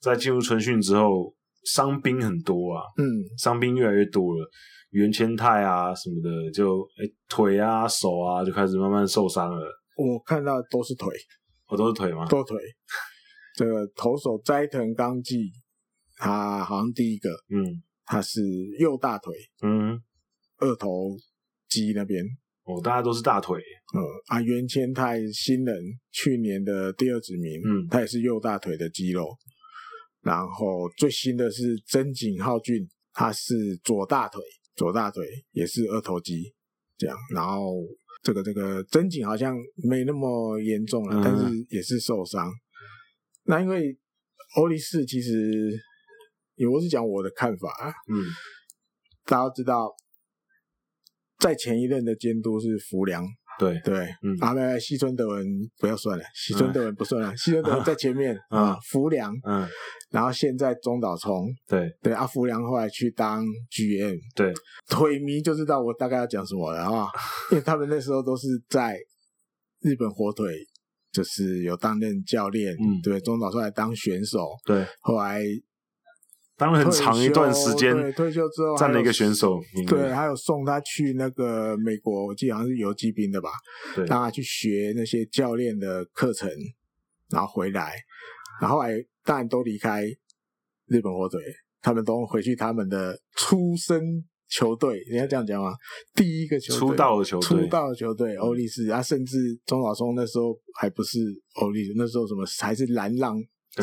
B: 在进入春训之后，伤兵很多啊，嗯，伤兵越来越多了，原千泰啊什么的，就哎腿啊手啊就开始慢慢受伤了。
A: 我看到都是腿，
B: 我、哦、都是腿吗？
A: 都腿。这个投手斋藤纲纪，他好像第一个，嗯。他是右大腿，嗯，二头肌那边，
B: 哦，大家都是大腿，
A: 嗯啊，原千泰新人，去年的第二指名，嗯，他也是右大腿的肌肉，然后最新的是真井浩俊，他是左大腿，左大腿也是二头肌，这样，然后这个这个真井好像没那么严重了，嗯、但是也是受伤，那因为欧力士其实。我是讲我的看法啊，嗯，大家知道，在前一任的监督是福良，
B: 对。
A: 对，嗯，啊，没西村德文不要算了，西村德文不算了，西村德文在前面 啊，福良，嗯，然后现在中岛聪，对。对，阿，福良后来去当 GM，
B: 对，
A: 腿迷就知道我大概要讲什么了啊，因为他们那时候都是在日本火腿就是有担任教练，嗯，对，中岛出来当选手，
B: 对，
A: 后来
B: 当了很长一段时间，
A: 对，退休之后
B: 站了一个选手，
A: 对，还有送他去那个美国，我记得好像是游击兵的吧，对，让他去学那些教练的课程，然后回来，然后后来当然都离开日本火腿，他们都回去他们的出生。球队，人家这样讲嘛，第一个球队
B: 出道的球队，
A: 出道的球队欧力士，啊，甚至中岛松那时候还不是欧力士，那时候什么还是蓝浪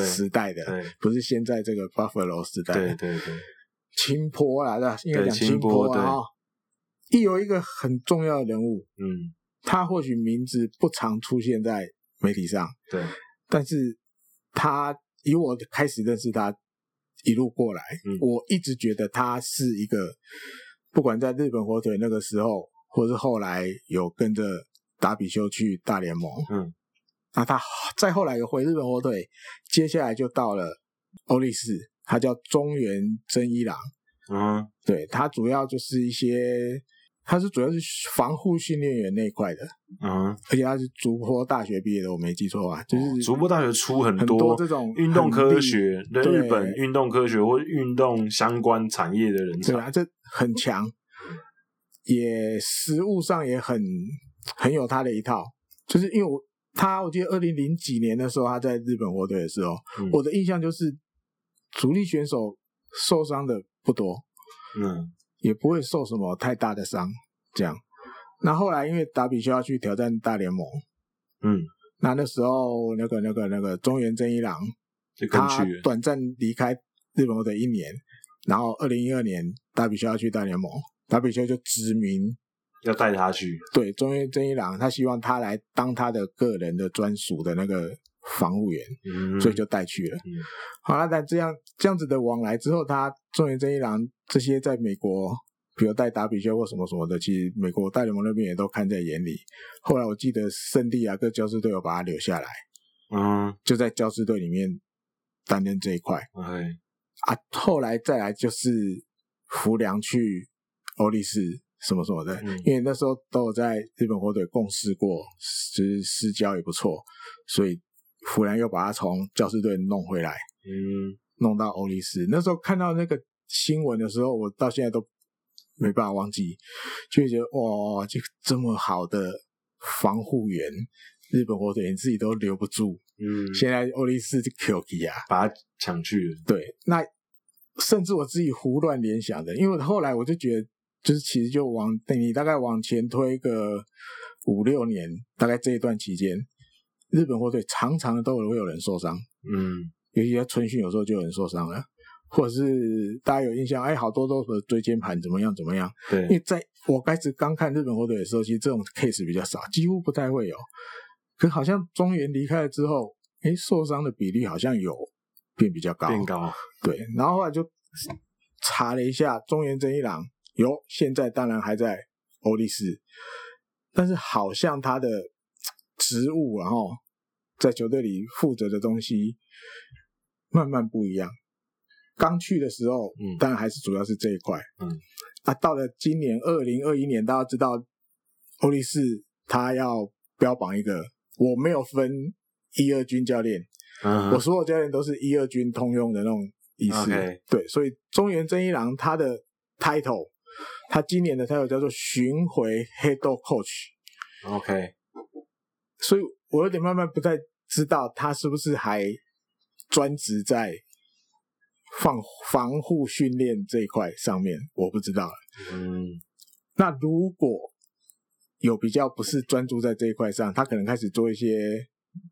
A: 时代的，不是现在这个 Buffalo 时代。的，
B: 对对对，
A: 青波来的，应该讲青波啊，一有一个很重要的人物，嗯，他或许名字不常出现在媒体上，
B: 对，
A: 但是他以我开始认识他。一路过来，嗯，我一直觉得他是一个，不管在日本火腿那个时候，或是后来有跟着达比修去大联盟，嗯，那他再后来有回日本火腿，接下来就到了欧力士，他叫中原真一郎，嗯，对，他主要就是一些。他是主要是防护训练员那一块的，嗯，而且他是竹坡大学毕业的，我没记错啊，就是
B: 竹坡大学出很多，
A: 很多这种
B: 运动科学，对日本运动科学或运动相关产业的人才，
A: 对啊，这很强，也实物上也很很有他的一套，就是因为我他，我记得二零零几年的时候他在日本火腿的时候，嗯，我的印象就是主力选手受伤的不多，嗯。也不会受什么太大的伤，这样。那后来因为达比修要去挑战大联盟，嗯，那那时候那个那个那个中原真一郎，他短暂离开日本的一年，然后二零一二年达比修要去大联盟，达比修就指明
B: 要带他去。
A: 对，中原真一郎，他希望他来当他的个人的专属的那个防务员，嗯，所以就带去了。嗯，好了，那这样这样子的往来之后，他中原真一郎。这些在美国，比如带打比修或什么什么的，其实美国大联盟那边也都看在眼里。后来我记得圣地亚哥教师队有把他留下来，嗯，就在教士队里面担任这一块。OK，啊，后来再来就是福良去欧力士什么什么的，嗯，因为那时候都有在日本火腿共事过，就是私交也不错，所以弗兰又把他从教师队弄回来，嗯，弄到欧力士。那时候看到那个。新闻的时候，我到现在都没办法忘记，就会觉得哇，这个这么好的防护员，日本火腿你自己都留不住。嗯，现在欧力士就 Q 起啊，
B: 把他抢去了。
A: 对，那甚至我自己胡乱联想的，因为后来我就觉得，就是其实就往等你大概往前推个五六年，大概这一段期间，日本火腿常常都会有人受伤。嗯，尤其在春训，有时候就有人受伤了。或者是大家有印象，哎，好多都是椎间盘怎么样怎么样？对，因为在我开始刚看日本火腿的时候，其实这种 case 比较少，几乎不太会有。可好像中原离开了之后，哎，受伤的比例好像有变比较高，
B: 变高。
A: 对，然后后来就查了一下，中原真一郎有现在当然还在欧力士，但是好像他的职务然后在球队里负责的东西慢慢不一样。刚去的时候，嗯，当然还是主要是这一块，嗯，啊，到了今年二零二一年，大家知道欧力士他要标榜一个，我没有分一二军教练，嗯，我所有教练都是一二军通用的那种意思对，所以中原真一郎他的 title，他今年的 title 叫做巡回 head coach，OK，所以我有点慢慢不太知道他是不是还专职在。防防护训练这一块上面，我不知道了。嗯，那如果有比较不是专注在这一块上，他可能开始做一些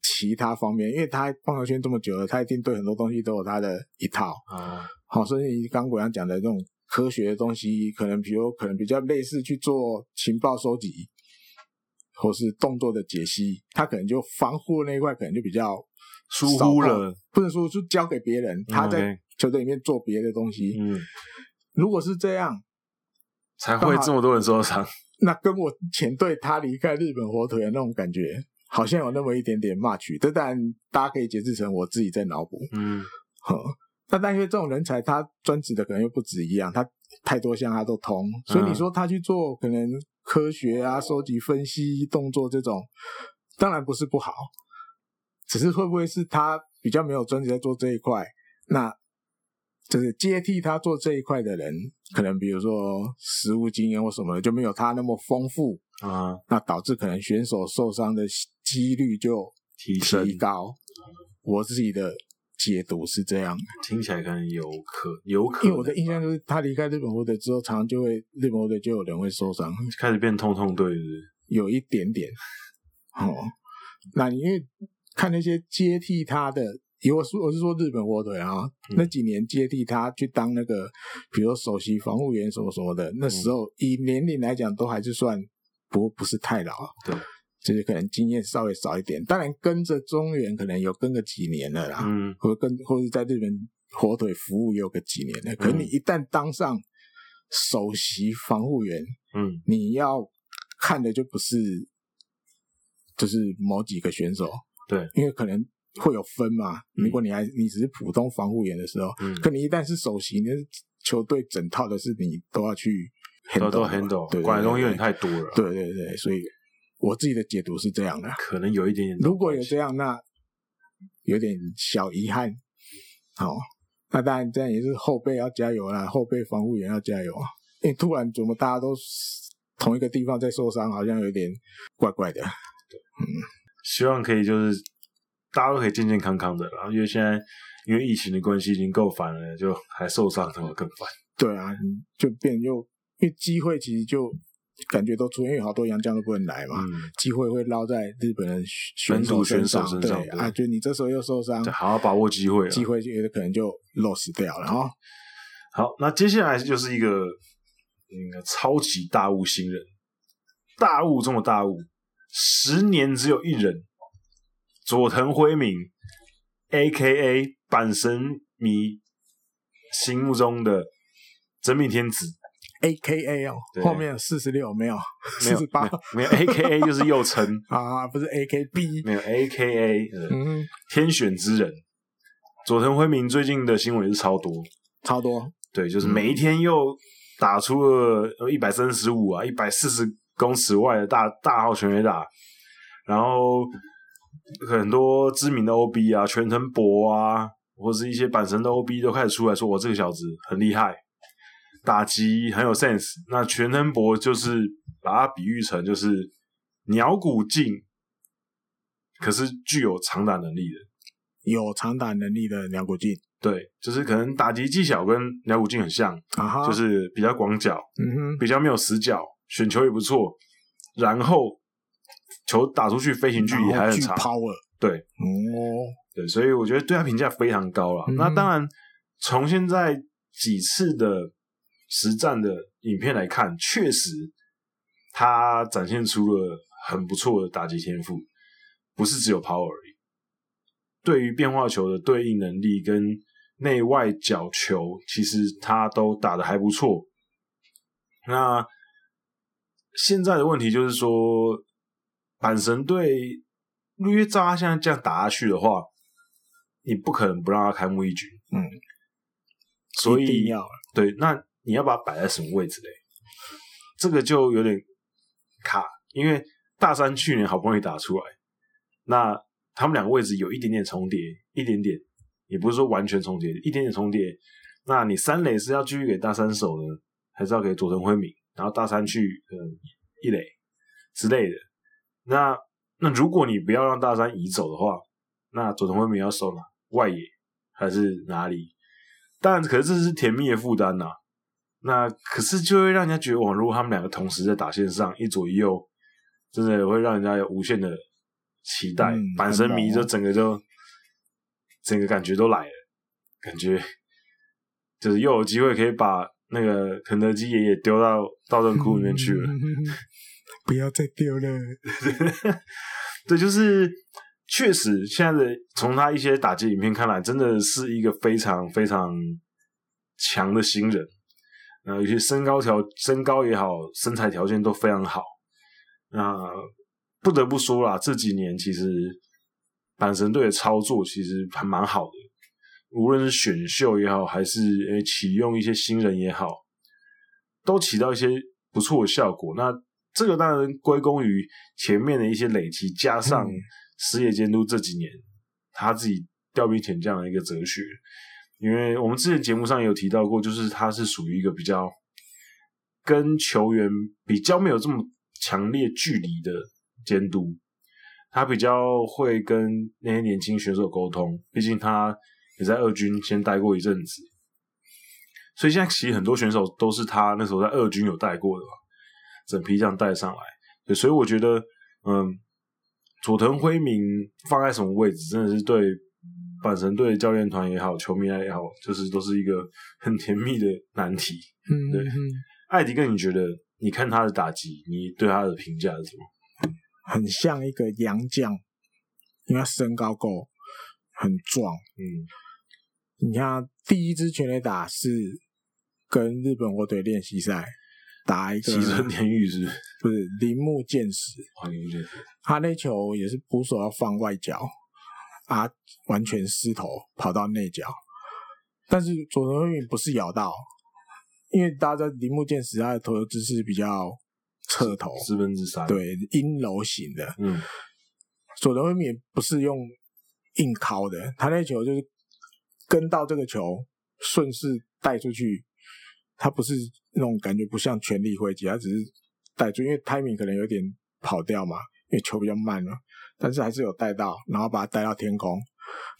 A: 其他方面，因为他棒球圈这么久了，他一定对很多东西都有他的一套啊。好，所以刚果刚讲的这种科学的东西，可能比如可能比较类似去做情报收集，或是动作的解析，他可能就防护那一块可能就比较
B: 疏忽了，
A: 不能说就交给别人，他在。球队里面做别的东西，嗯，如果是这样，
B: 才会这么多人受伤。
A: 那跟我前队他离开日本火腿的那种感觉，好像有那么一点点 match。这当然大家可以解释成我自己在脑补，嗯，呵。那但因为这种人才，他专职的可能又不止一样，他太多项他都通，所以你说他去做可能科学啊、收集、分析动作这种，当然不是不好。只是会不会是他比较没有专职在做这一块，那就是接替他做这一块的人，可能比如说实务经验或什么的就没有他那么丰富啊，那导致可能选手受伤的几率就提提高。我自己的解读是这样，
B: 听起来可能有可有可能，
A: 因为我的印象就是他离开日本火腿之后，常常就会日本火腿就有人会受伤，
B: 开始变痛痛对是不是？
A: 有一点点哦。那你因为看那些接替他的，因为我是我是说日本火腿啊，嗯、那几年接替他去当那个，比如首席防护员什么什么的，那时候以年龄来讲都还是算不不是太老，
B: 对。
A: 就是可能经验稍微少一点，当然跟着中原可能有跟个几年了啦，嗯，或者跟或者在日本火腿服务也有个几年了。嗯、可是你一旦当上首席防护员，嗯，你要看的就不是就是某几个选手，
B: 对，
A: 因为可能会有分嘛。如果你还你只是普通防护员的时候，嗯，可你一旦是首席，那球队整套的事你都要去
B: handle，都 handle，对，管的东西有点太多了，
A: 对对对，所以。我自己的解读是这样的，
B: 可能有一点点。
A: 如果有这样，那有点小遗憾。好，那当然这样也是后辈要加油啦，后辈防护员要加油啊。因为突然怎么大家都同一个地方在受伤，好像有点怪怪的。对，
B: 嗯，希望可以就是大家都可以健健康康的。然后因为现在因为疫情的关系已经够烦了，就还受伤，那么更烦。
A: 对啊，就变又因为机会其实就。感觉都出现，因为好多洋将都不能来嘛，机、嗯、会会捞在日本人选手身上，身上对，对啊，就你这时候又受伤，
B: 好好把握机会，
A: 机会就有可能就 lost 掉了哈。
B: 好，那接下来就是一个嗯超级大物新人，大物中的大物，十年只有一人，佐藤辉明，A.K.A. 阪神迷心目中的真命天子。
A: A K A 哦，后面四十六没有，四十八
B: 没有 A K A 就是又称。
A: 啊，不是 A K B
B: 没有 A K A，嗯，天选之人。佐藤辉明最近的新闻也是超多，
A: 超多，
B: 对，就是每一天又打出了一百三十五啊，一百四十公尺外的大大号全垒打，然后很多知名的 O B 啊，全藤博啊，或是一些阪神的 O B 都开始出来说，我这个小子很厉害。打击很有 sense，那全藤博就是把它比喻成就是鸟谷静，可是具有长打能力的，
A: 有长打能力的鸟谷静，
B: 对，就是可能打击技巧跟鸟谷静很像，啊、哈。就是比较广角，嗯哼，比较没有死角，选球也不错，然后球打出去飞行距离还很长
A: ，power，
B: 对，哦，对，所以我觉得对他评价非常高了。嗯、那当然，从现在几次的。实战的影片来看，确实他展现出了很不错的打击天赋，不是只有 power 而已。对于变化球的对应能力跟内外角球，其实他都打得还不错。那现在的问题就是说，阪神队因为照他现在这样打下去的话，你不可能不让他开幕一局。嗯，所以对那。你要把它摆在什么位置嘞？这个就有点卡，因为大山去年好不容易打出来，那他们两个位置有一点点重叠，一点点，也不是说完全重叠，一点点重叠。那你三垒是要继续给大山守呢，还是要给佐藤辉明？然后大山去嗯一垒之类的。那那如果你不要让大山移走的话，那佐藤辉明要守哪？外野还是哪里？当然，可是这是甜蜜的负担呐。那可是就会让人家觉得，哇！如果他们两个同时在打线上一左一右，真的会让人家有无限的期待。阪神迷就整个就整个感觉都来了，感觉就是又有机会可以把那个肯德基爷爷丢到道顿窟里面去了，
A: 不要再丢了。
B: 对，就是确实现在的从他一些打击影片看来，真的是一个非常非常强的新人。呃，有些身高条身高也好，身材条件都非常好。那不得不说啦，这几年其实阪神队的操作其实还蛮好的，无论是选秀也好，还是诶启用一些新人也好，都起到一些不错的效果。那这个当然归功于前面的一些累积，加上矢野监督这几年他自己调兵遣将的一个哲学。因为我们之前节目上也有提到过，就是他是属于一个比较跟球员比较没有这么强烈距离的监督，他比较会跟那些年轻选手沟通，毕竟他也在二军先待过一阵子，所以现在其实很多选手都是他那时候在二军有带过的嘛，整批这样带上来，所以我觉得，嗯，佐藤辉明放在什么位置，真的是对。阪神队教练团也好，球迷也好，就是都是一个很甜蜜的难题。嗯，对。艾迪哥，你觉得你看他的打击，你对他的评价是什么？
A: 很像一个洋将，因为他身高够，很壮。嗯，你看他第一支全垒打是跟日本火腿练习赛打一个，
B: 西村田裕是不是？
A: 不是铃木健史。铃木健史，他那球也是捕手要放外角。啊！完全失头跑到内角，但是佐藤辉明不是咬到，因为大家在铃木健时他的投球姿势比较侧头
B: 四分之三，
A: 对阴柔型的。嗯，佐藤辉明不是用硬敲的，他那球就是跟到这个球顺势带出去，他不是那种感觉不像全力挥击，他只是带出，因为 timing 可能有点跑掉嘛，因为球比较慢了。但是还是有带到，然后把它带到天空。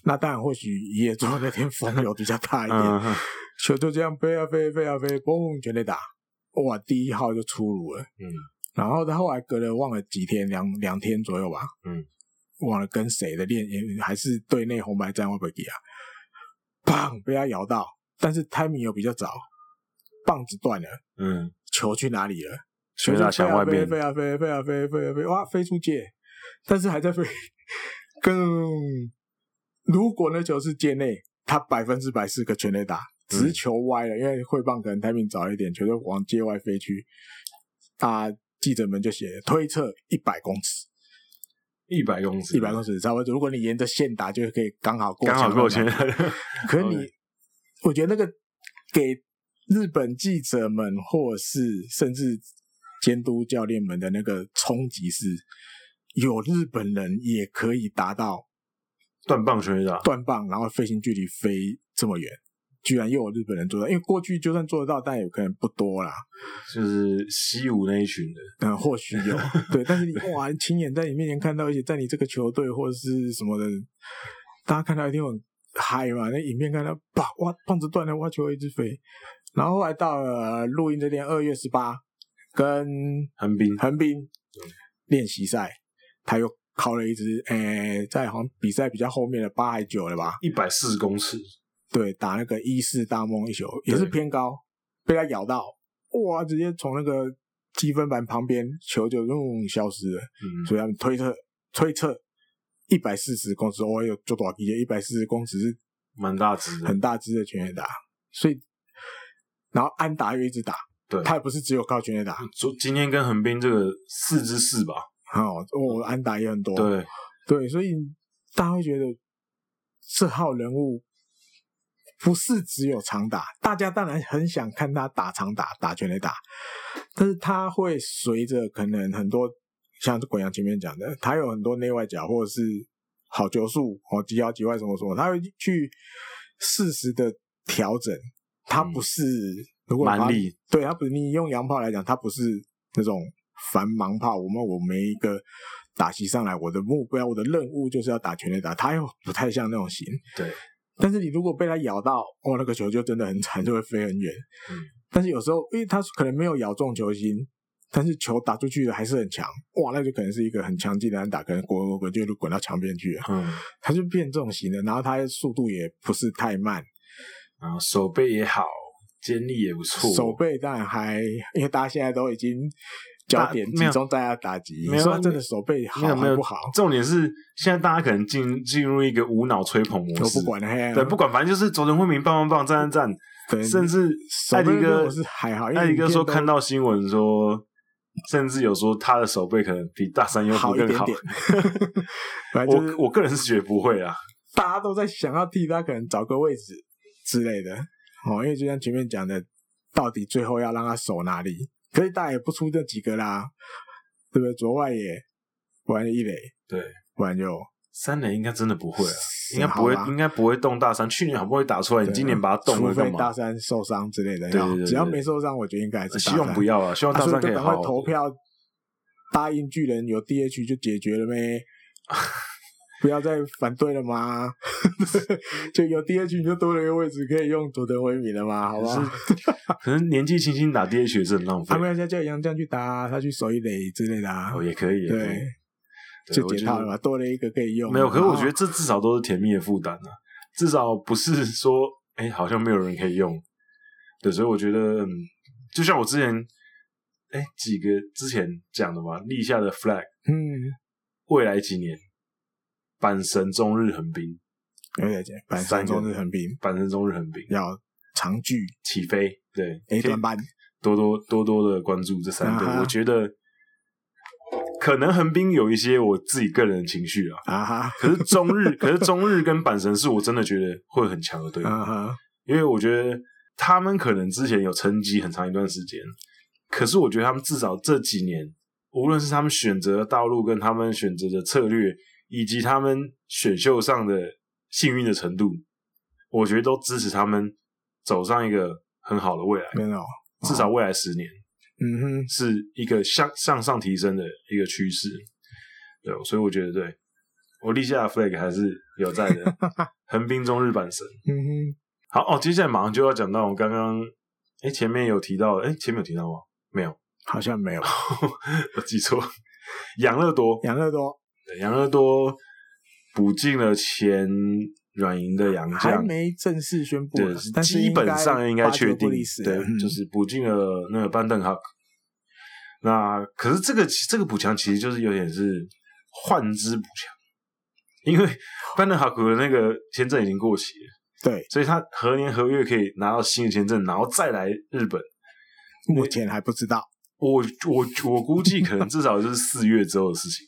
A: 那当然，或许一夜之后那天风有比较大一点，球就这样飞啊飞，飞啊飞，嘣，全垒打，哇，第一号就出炉了。嗯，然后他后来隔了忘了几天，两两天左右吧。嗯，忘了跟谁的练，还是队内红白战会不会给啊？砰，被他摇到，但是 timing 又比较早，棒子断了。嗯，球去哪里了？
B: 球在墙外面，
A: 飞啊飞，飞啊飞，飞啊飞，哇，飞出界。但是还在飞，更如果那球是界内，他百分之百是个全垒打，只是球歪了，嗯、因为挥棒可能 timing 早一点，球就往界外飞去。啊，记者们就写推测一百公尺，
B: 一百公尺，
A: 一百公尺，差不多。如果你沿着线打，就可以刚好过，
B: 刚好过去。
A: 可是你，我觉得那个给日本记者们或是甚至监督教练们的那个冲击是。有日本人也可以达到
B: 断棒全垒打，
A: 断棒，然后飞行距离飞这么远，居然又有日本人做到。因为过去就算做得到，但有可能不多啦。
B: 就是西武那一群的，
A: 嗯，或许有 对，但是你哇，亲眼在你面前看到，而且在你这个球队或者是什么的，大家看到一定很嗨嘛。那影片看到，啪哇，棒子断了，哇，球一直飞。然后后来到了录音这天，二月十八，跟横滨横滨练习赛。他又靠了一支，诶、欸，在好像比赛比较后面的八还九了吧？
B: 一百四十公尺，
A: 对，打那个一四大梦一球也是偏高，被他咬到，哇，直接从那个积分板旁边球就嗯消失了。嗯，所以他们推测推测一百四十公尺，哦有做多少比一百四十公尺是
B: 蛮大只，
A: 很大只的全垒打。所以，然后安打又一直打，对，他也不是只有靠全垒打。
B: 昨今天跟横滨这个四之四吧。
A: 哦，我安打也很多，
B: 对
A: 对，所以大家会觉得这号人物不是只有长打，大家当然很想看他打长打，打全垒打，但是他会随着可能很多像滚阳前面讲的，他有很多内外角或者是好球数哦，几好几外什么什么，他会去适时的调整，他不是、嗯、如果蛮力，对他不是你用洋炮来讲，他不是那种。繁忙炮，我们我每一个打席上来，我的目标，我的任务就是要打全垒打。他又不太像那种型，
B: 对。
A: 但是你如果被他咬到，哦，那个球就真的很惨，就会飞很远。嗯。但是有时候，因为他可能没有咬中球心，但是球打出去的还是很强，哇，那就可能是一个很强劲的安打，可能滚滚滚就滚到墙边去了。嗯。他就变这种型的，然后他速度也不是太慢，
B: 然后手背也好，肩力也不错。
A: 手背当然还，因为大家现在都已经。焦点集中打击，没有他真的手背好还不好？
B: 重点是现在大家可能进进入一个无脑吹捧模式，
A: 不管了，
B: 对，不管，反正就是佐藤辉明棒棒棒，赞赞赞，甚至艾迪哥是还好，艾迪哥说看到新闻说，甚至有说他的手背可能比大山悠辅更好。我我个人是觉得不会啊，
A: 大家都在想要替他可能找个位置之类的。哦，因为就像前面讲的，到底最后要让他守哪里？可以大也不出这几个啦，对不对？左外野，不然就一垒，
B: 对，
A: 不然就
B: 三垒应该真的不会啊，应该不会，应该不会动大三。去年好不容易打出来，你今年把它动了干嘛？
A: 除非大三受伤之类的，
B: 对对对，
A: 只要没受伤，我觉得应该还是
B: 希望不要啊，希望大三可以好好
A: 投票，答应巨人有 DH 就解决了没？不要再反对了吗？就有 DH 你就多了一个位置可以用佐藤辉明了吗？好吧，
B: 可能年纪轻轻打 DH 也是很浪费。
A: 他们要叫杨将去打，他去守一垒之类的啊，
B: 哦，也可以，
A: 对，就解套了嘛，多了一个可以用。
B: 没有，可是我觉得这至少都是甜蜜的负担啊，至少不是说，哎，好像没有人可以用。对，所以我觉得，就像我之前，哎，几个之前讲的嘛，立下的 flag，嗯，未来几年。阪神中日横滨，
A: 有点解。阪神中日横滨，
B: 阪神中日横滨要
A: 长距
B: 起飞，对
A: A 段班，
B: 多多多多的关注这三队。我觉得可能横滨有一些我自己个人的情绪啊，啊哈。可是中日，可是中日跟阪神是我真的觉得会很强的队伍。因为我觉得他们可能之前有沉寂很长一段时间，可是我觉得他们至少这几年，无论是他们选择的道路跟他们选择的策略。以及他们选秀上的幸运的程度，我觉得都支持他们走上一个很好的未来。
A: 没有，
B: 至少未来十年，
A: 嗯哼，
B: 是一个向向上提升的一个趋势。对，所以我觉得，对我立下的 flag 还是有在的。横滨中日阪神，
A: 嗯哼，
B: 好哦，接下来马上就要讲到我刚刚，哎，前面有提到，哎，前面有提到吗？没有，
A: 好像没有，
B: 我记错，养乐多，
A: 养乐多。
B: 养乐多补进了前软银的洋将，
A: 还没正式宣布，
B: 对，但基本上应该确定，对，就是补进了那个班顿哈克。那可是这个这个补强其实就是有点是换支补强，因为班顿哈克的那个签证已经过期了，
A: 对，
B: 所以他何年何月可以拿到新的签证，然后再来日本，
A: 目前还不知道。
B: 我我我估计可能至少就是四月之后的事情。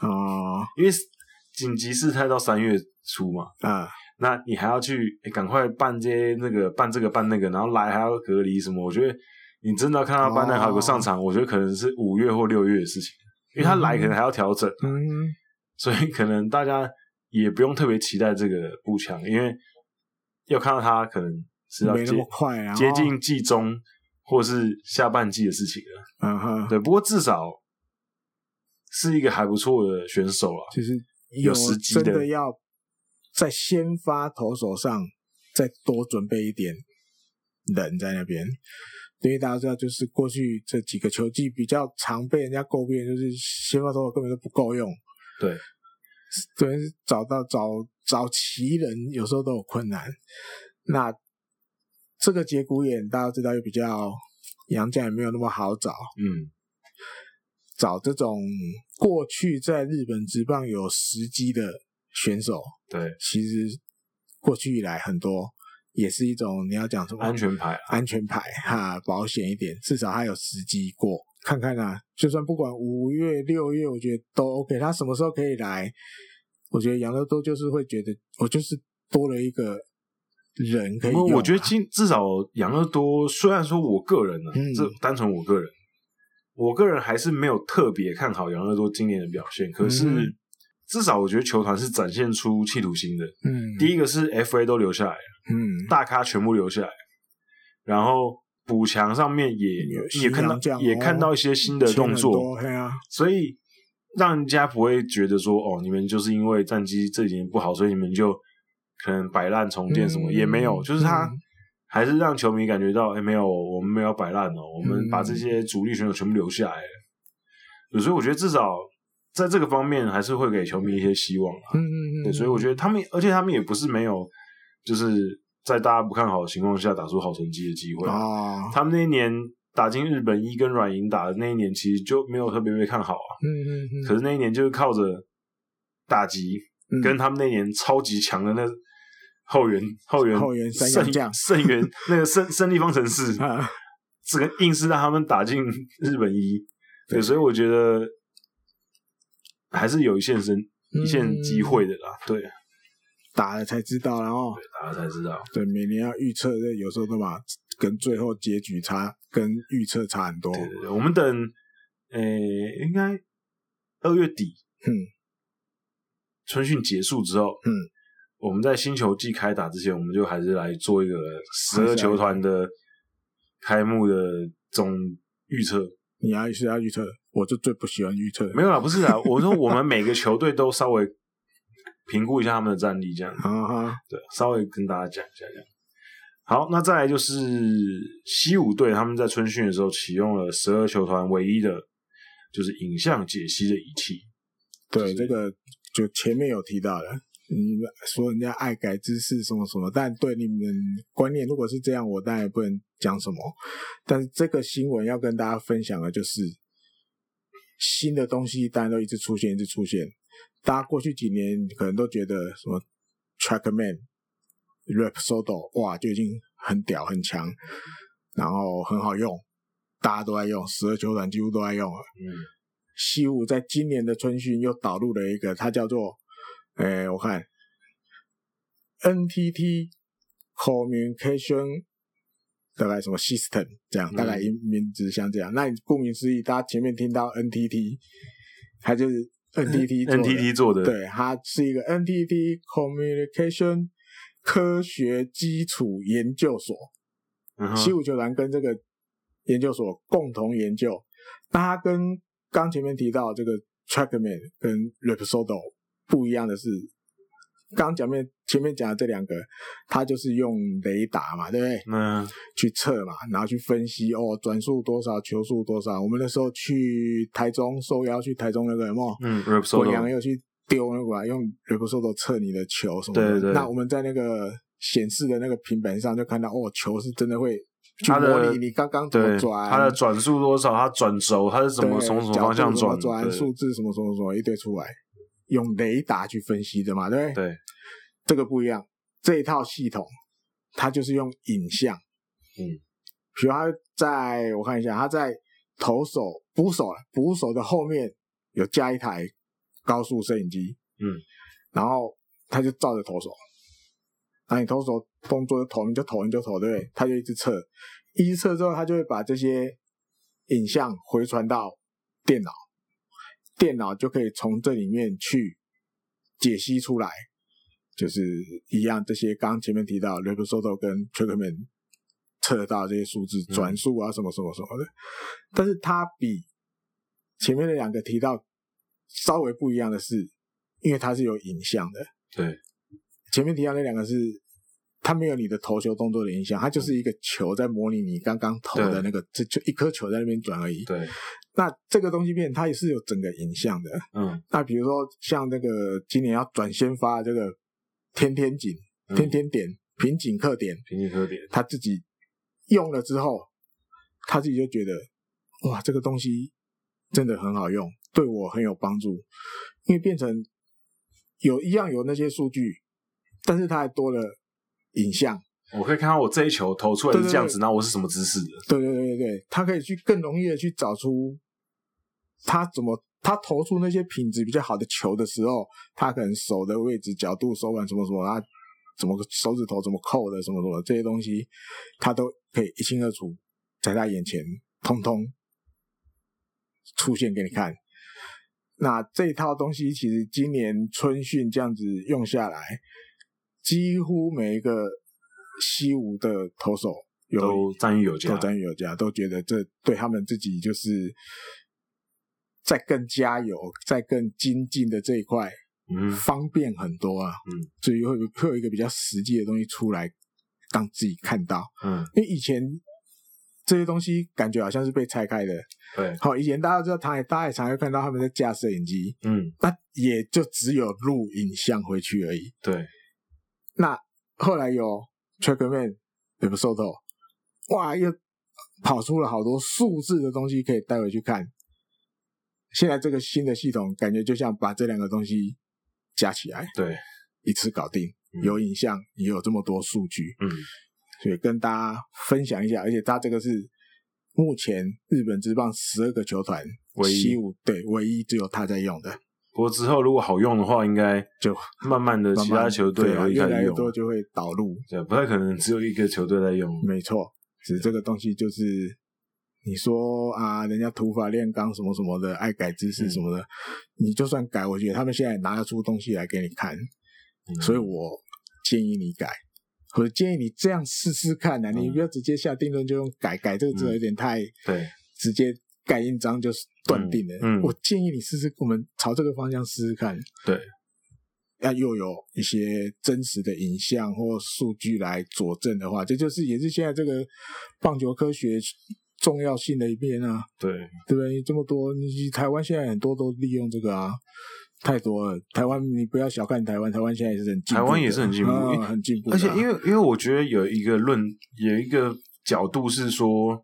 A: 哦，
B: 因为紧急事态到三月初嘛，
A: 啊，
B: 那你还要去赶快办这些那个办这个办那个，然后来还要隔离什么？我觉得你真的要看到班顿哈克上场，哦、我觉得可能是五月或六月的事情，因为他来可能还要调整，
A: 嗯，
B: 所以可能大家也不用特别期待这个步枪，因为要看到他可能是要接
A: 没那么快啊，
B: 接近季中或是下半季的事情了，
A: 嗯哼，
B: 对，不过至少。是一个还不错的选手啊，
A: 就是
B: 有时机的，
A: 真的要在先发投手上再多准备一点人在那边，因为大家知道，就是过去这几个球季比较常被人家诟病，就是先发投手根本就不够用。
B: 对，
A: 对，找到找找齐人有时候都有困难。那这个节骨眼大家知道又比较杨将也没有那么好找，
B: 嗯。
A: 找这种过去在日本职棒有时机的选手，
B: 对，
A: 其实过去以来很多也是一种你要讲什么
B: 安全牌，
A: 安全牌哈，保险一点，至少他有时机过，看看啊，就算不管五月六月，我觉得都 OK，他什么时候可以来？我觉得杨乐多就是会觉得，我就是多了一个人可以。
B: 我觉得今至少养乐多，虽然说我个人呢，嗯，这单纯我个人。我个人还是没有特别看好杨乐多今年的表现，可是至少我觉得球团是展现出企图心的。
A: 嗯，
B: 第一个是 FA 都留下来了，
A: 嗯，
B: 大咖全部留下来，然后补强上面也也看到也看到一些新的动作，
A: 啊，
B: 所以让人家不会觉得说哦，你们就是因为战绩这几年不好，所以你们就可能摆烂重建什么，也没有，就是他。还是让球迷感觉到，哎、欸，没有，我们没有摆烂哦，我们把这些主力选手全部留下来。嗯、所以我觉得至少在这个方面还是会给球迷一些希望。
A: 嗯嗯嗯。
B: 对，所以我觉得他们，而且他们也不是没有，就是在大家不看好的情况下打出好成绩的机会。
A: 啊。
B: 他们那一年打进日本一跟软银打的那一年，其实就没有特别被看好啊。
A: 嗯嗯嗯。
B: 可是那一年就是靠着打击，嗯、跟他们那年超级强的那。后援后援
A: 后援三洋将。
B: 胜援那个胜胜利方程式，这个硬是让他们打进日本一，对，对，所以我觉得还是有一线生一线机会的啦，对，
A: 打了才知道，然后
B: 打了才知道，
A: 对，每年要预测，这有时候都嘛跟最后结局差，跟预测差很多。
B: 对对对，我们等，诶，应该二月底，
A: 嗯，
B: 春训结束之后，
A: 嗯，
B: 我们在新球季开打之前，我们就还是来做一个十二球团的开幕的总预测。
A: 你还是要预测？我就最不喜欢预测。
B: 没有啦，不是啊，我说我们每个球队都稍微评估一下他们的战力，这样。
A: 啊哈，
B: 对，稍微跟大家讲一下这样。好，那再来就是西武队，他们在春训的时候启用了十二球团唯一的，就是影像解析的仪器。
A: 对，这个就前面有提到了，你们说人家爱改姿势什么什么，但对你们观念如果是这样，我当然也不能讲什么。但是这个新闻要跟大家分享的就是新的东西，当然都一直出现，一直出现。大家过去几年可能都觉得什么 TrackMan。Rapsodo 哇，就已经很屌很强，然后很好用，大家都在用，十二球团几乎都在用了。
B: 嗯，
A: 西武在今年的春训又导入了一个，它叫做，哎，我看 NTT Communication 大概什么 System 这样，大概名字像这样。嗯、那你顾名思义，大家前面听到 NTT，它就是 NTT
B: NTT 做的，
A: 对，它是一个 NTT Communication。科学基础研究所，西武球团跟这个研究所共同研究。那它跟刚前面提到这个 TrackMan 跟 Rapsodo 不一样的是，刚讲面前面讲的这两个，它就是用雷达嘛，对不对？
B: 嗯。
A: 去测嘛，然后去分析哦，转速多少，球速多少。我们那时候去台中受邀去台中那个什么，
B: 嗯
A: 滚羊又去。丢那个用 r e p s o d o 测你的球什么的，
B: 对对对，
A: 那我们在那个显示的那个平板上就看到，哦，球是真的会去模拟你刚刚怎么转，
B: 它的转速多少，它转轴，它是怎么从什么方向转，
A: 转数字什么什么什么一堆出来，用雷达去分析的嘛，对不对？
B: 对，
A: 这个不一样，这一套系统它就是用影像，
B: 嗯，
A: 比如它在我看一下，它在投手捕手捕手的后面有加一台。高速摄影机，
B: 嗯，
A: 然后它就照着投手，那你投手动作就投，你就投，你就投，对不对？他就一直测，一直测之后，它就会把这些影像回传到电脑，电脑就可以从这里面去解析出来，就是一样这些刚前面提到 Rapsodo 跟 TrackMan 测得到这些数字转速啊什么什么什么的，但是它比前面的两个提到。稍微不一样的是，因为它是有影像的。
B: 对，
A: 前面提到那两个是，它没有你的投球动作的影像，它就是一个球在模拟你刚刚投的那个，这就一颗球在那边转而已。
B: 对，
A: 那这个东西片它也是有整个影像的。
B: 嗯，
A: 那比如说像那个今年要转先发的这个天天井、天天点、瓶颈客点、
B: 瓶颈客点，
A: 他自己用了之后，他自己就觉得哇，这个东西真的很好用。对我很有帮助，因为变成有一样有那些数据，但是他还多了影像。
B: 我可以看到我这一球投出来是这样子，那我是什么姿势的？
A: 对对对对对，他可以去更容易的去找出他怎么他投出那些品质比较好的球的时候，他可能手的位置、角度、手腕什么什么，他怎么手指头怎么扣的什么什么这些东西，他都可以一清二楚在他眼前通通出现给你看。那这套东西其实今年春训这样子用下来，几乎每一个西武的投手有
B: 都赞誉有加，
A: 都赞誉有加，都觉得这对他们自己就是在更加油、在更精进的这一块，
B: 嗯，
A: 方便很多啊，
B: 嗯，
A: 所以会会有一个比较实际的东西出来让自己看到，
B: 嗯，
A: 因为以前。这些东西感觉好像是被拆开的。
B: 对，
A: 好，以前大家知道，他也大家也常会看到他们在架摄影机，
B: 嗯，
A: 那也就只有录影像回去而已。
B: 对，
A: 那后来有 TrackMan Rapsodo，哇，又跑出了好多数字的东西可以带回去看。现在这个新的系统，感觉就像把这两个东西加起来，
B: 对，
A: 一次搞定，嗯、有影像也有这么多数据，
B: 嗯。
A: 所以跟大家分享一下，而且他这个是目前日本职棒十二个球团唯一，对，唯一只有他在用的。
B: 不过之后如果好用的话，应该就慢慢的其他球队
A: 越来越多就会导入。
B: 对，不太可能只有一个球队在用。
A: 没错，只是这个东西就是你说啊，人家土法炼钢什么什么的，爱改姿势什么的，嗯、你就算改，我觉得他们现在拿得出东西来给你看，嗯、所以我建议你改，或者建议你这样试试看啊，嗯、你不要直接下定论就用改改这个字有点太
B: 对，
A: 直接盖印章就是断定了。我建议你试试，我们朝这个方向试试看。
B: 对，
A: 要又有一些真实的影像或数据来佐证的话，这就是也是现在这个棒球科学。重要性的一面啊，
B: 对
A: 对不对？你这么多，你台湾现在很多都利用这个啊，太多了。台湾你不要小看台湾，台湾现在也是很进步，
B: 台湾也是很进步，
A: 啊、很进步。
B: 而且因为因为我觉得有一个论有一个角度是说，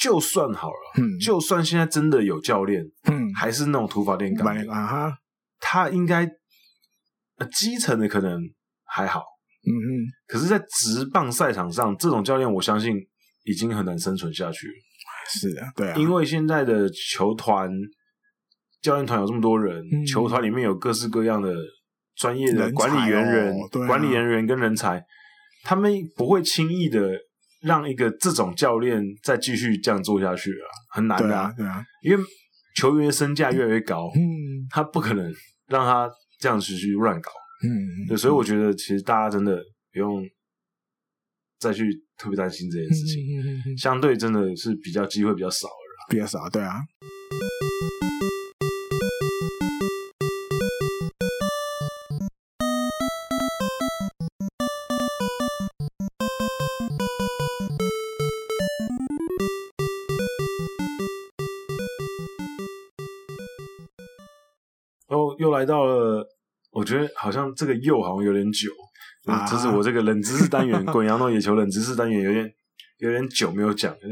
B: 就算好了，嗯，就算现在真的有教练，嗯，还是那种土法炼钢
A: 啊哈，
B: 他应该基层的可能还好，
A: 嗯嗯，
B: 可是，在职棒赛场上，这种教练我相信。已经很难生存下去。了，
A: 是的，对啊，
B: 因为现在的球团教练团有这么多人，嗯、球团里面有各式各样的专业的管理员人、哦啊、管理人员跟人才，他们不会轻易的让一个这种教练再继续这样做下去啊，很难的、
A: 啊，对啊，
B: 因为球员的身价越来越高，
A: 嗯，
B: 他不可能让他这样子去乱搞，
A: 嗯，
B: 对，所以我觉得其实大家真的不用再去。特别担心这件事情，相对真的是比较机会比较少了，
A: 比较少，对啊。
B: 然后又来到了，我觉得好像这个又好像有点久。啊，这是我这个冷知识单元，滚羊肉野球冷知识单元有点 有点久没有讲，就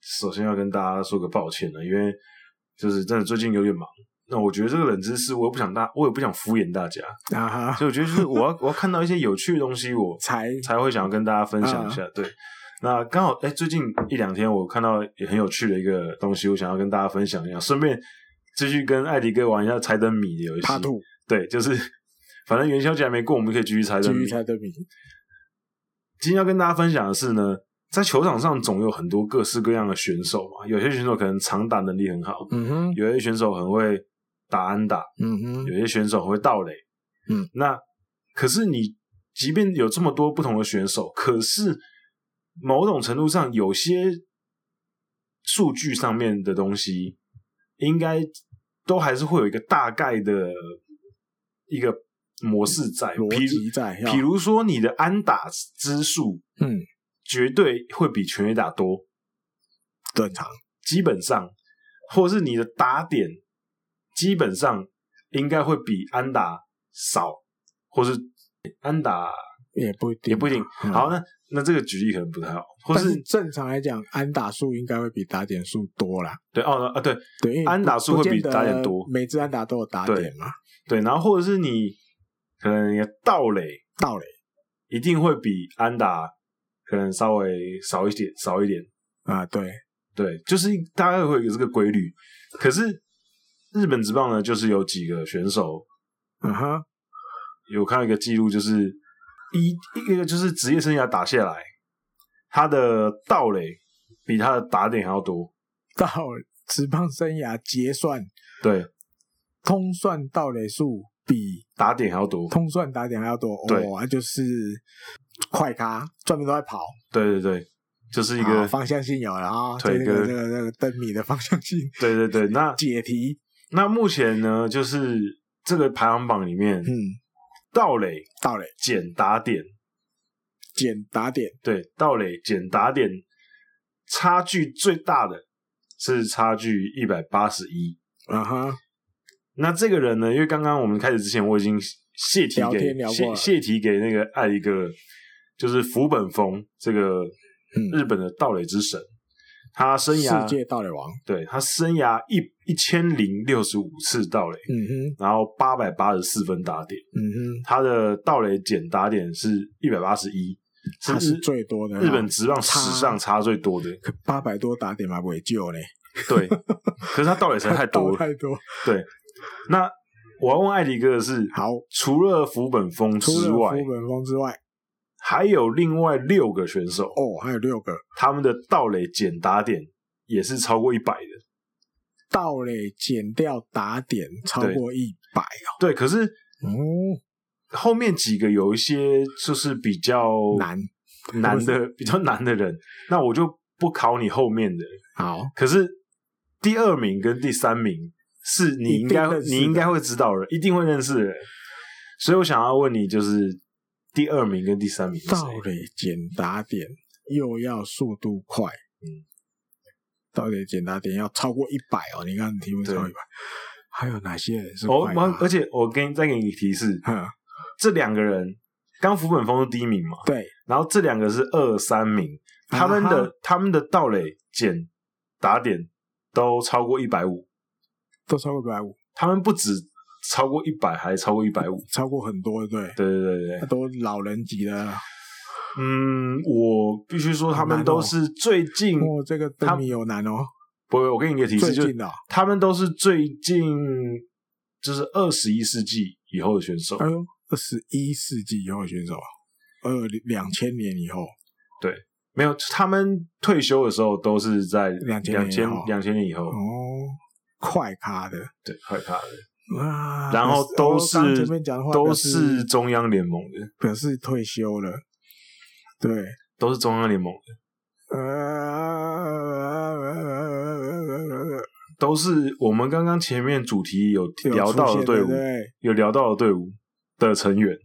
B: 首先要跟大家说个抱歉了，因为就是真的最近有点忙。那我觉得这个冷知识，我也不想大，我也不想敷衍大家
A: 啊哈，
B: 所以我觉得就是我要我要看到一些有趣的东西，我才才会想要跟大家分享一下。啊、对，那刚好哎，最近一两天我看到也很有趣的一个东西，我想要跟大家分享一下，顺便继续跟艾迪哥玩一下猜灯谜的
A: 游戏。
B: 对，就是。反正元宵节还没过，我们可以继续猜灯谜。
A: 继续猜灯谜。
B: 今天要跟大家分享的是呢，在球场上总有很多各式各样的选手嘛。有些选手可能长打能力很好，
A: 嗯哼。
B: 有些选手很会打安打，
A: 嗯哼。
B: 有些选手很会盗垒，
A: 嗯。
B: 那可是你，即便有这么多不同的选手，可是某种程度上，有些数据上面的东西，应该都还是会有一个大概的一个。模式在，
A: 逻辑在，
B: 比如说你的安打支数，
A: 嗯，
B: 绝对会比全垒打多，
A: 正常。
B: 基本上，或是你的打点，基本上应该会比安打少，或是安打
A: 也不一定，
B: 也不一定。好，那那这个举例可能不太好，或是，
A: 是正常来讲，安打数应该会比打点数多啦。
B: 对哦啊，对
A: 对，
B: 安打数会比打点多，
A: 每支安打都有打点嘛。
B: 对，然后或者是你。可能你的盗垒，
A: 盗垒
B: 一定会比安打可能稍微少一点，少一点
A: 啊。对
B: 对，就是大概会有这个规律。可是日本职棒呢，就是有几个选手，
A: 嗯哼，
B: 有看到一个记录，就是一一个就是职业生涯打下来，他的盗垒比他的打点还要多。
A: 到职棒生涯结算，
B: 对，
A: 通算盗垒数。比
B: 打点还要多，
A: 通算打点还要多，
B: 对，
A: 哦，就是快咖，专门都在跑。
B: 对对对，就是一个
A: 方向性有了啊，
B: 对，
A: 那个那个那个灯谜的方向性。
B: 对对对，那
A: 解题，
B: 那目前呢，就是这个排行榜里面，
A: 嗯，
B: 盗垒
A: 盗垒
B: 减打点。
A: 减打点，
B: 对，盗垒减打点差距最大的是差距一百八十一，
A: 啊哈。
B: 那这个人呢？因为刚刚我们开始之前，我已经泄题给泄泄题给那个爱一个，就是福本丰这个日本的盗垒之神，嗯、他生涯
A: 世界盗垒王，
B: 对，他生涯一一千零六十五次盗垒，
A: 嗯哼，
B: 然后八百八十四分打点，
A: 嗯哼，
B: 他的盗垒减打点是一百八十一，
A: 他是最多的，
B: 日本职棒史上差最多的，
A: 八百多打点嘛，不会救嘞，
B: 对，可是他盗垒实在太多了，
A: 太多，
B: 对。那我要问艾迪哥的是，
A: 好，
B: 除了福本丰之外，
A: 福本丰之外，
B: 还有另外六个选手
A: 哦，还有六个，
B: 他们的盗垒减打点也是超过一百的。
A: 盗垒减掉打点超过一百哦。
B: 对，可是哦，后面几个有一些就是比较
A: 难
B: 难的 比较难的人，那我就不考你后面的。
A: 好，
B: 可是第二名跟第三名是你应该你应该会知道的，一定会认识的人。所以我想要问你，就是第二名跟第三名，
A: 盗垒减打点又要速度快，嗯。到底检打点要超过一百哦？你看题目超过一百，还有哪些人是快？
B: 哦，而且我给你再给你提示，
A: 嗯，
B: 这两个人刚福本丰是第一名嘛？
A: 对，
B: 然后这两个是二三名，他们的、啊、他们的道垒检打点都超过一百五，
A: 都超过一百五，
B: 他们不止超过一百，还超过一百五，
A: 超过很多，对，
B: 对对对对，
A: 都老人级的。
B: 嗯，我必须说，他们都是最近。
A: 哦，这个灯谜有难哦。
B: 不，我给你一个提示，就是他们都是最近，就是二十一世纪以后的选手。
A: 哎呦，二十一世纪以后的选手，呃，两千年以后。
B: 对，没有，他们退休的时候都是在
A: 两千
B: 两千两千年以后。
A: 哦，快咖的，
B: 对，快咖的。
A: 啊，
B: 然后都是都是中央联盟的，
A: 表示退休了。对，
B: 都是中央联盟的，都是我们刚刚前面主题有聊到的队伍，有聊到的队伍的成员。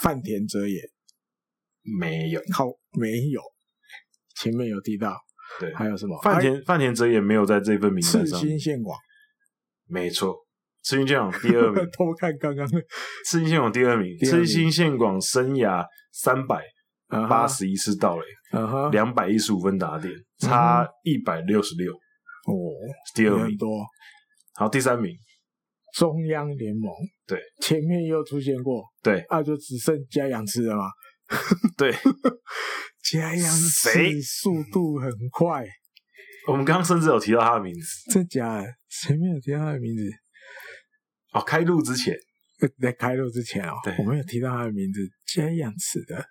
A: 饭田哲也。
B: 没有，
A: 好，没有，前面有提到，
B: 对，
A: 还有什么？
B: 饭田饭田哲也没有在这份名单上。
A: 赤心宪广，
B: 没错，赤心线广第二名。
A: 偷看刚刚，
B: 赤心线广第二名，赤心线广生涯三百。八十一次盗垒，两百一十五分打点，差一百六十六。
A: 哦，
B: 第二名
A: 多。
B: 好，第三名，
A: 中央联盟。
B: 对，
A: 前面又出现过。
B: 对，
A: 那就只剩加阳次了吗？
B: 对，
A: 加阳次速度很快。
B: 我们刚刚甚至有提到他的名字。
A: 真假？前面有提到他的名字。
B: 哦，开录之前，
A: 在开录之前哦，我们有提到他的名字，加阳次的。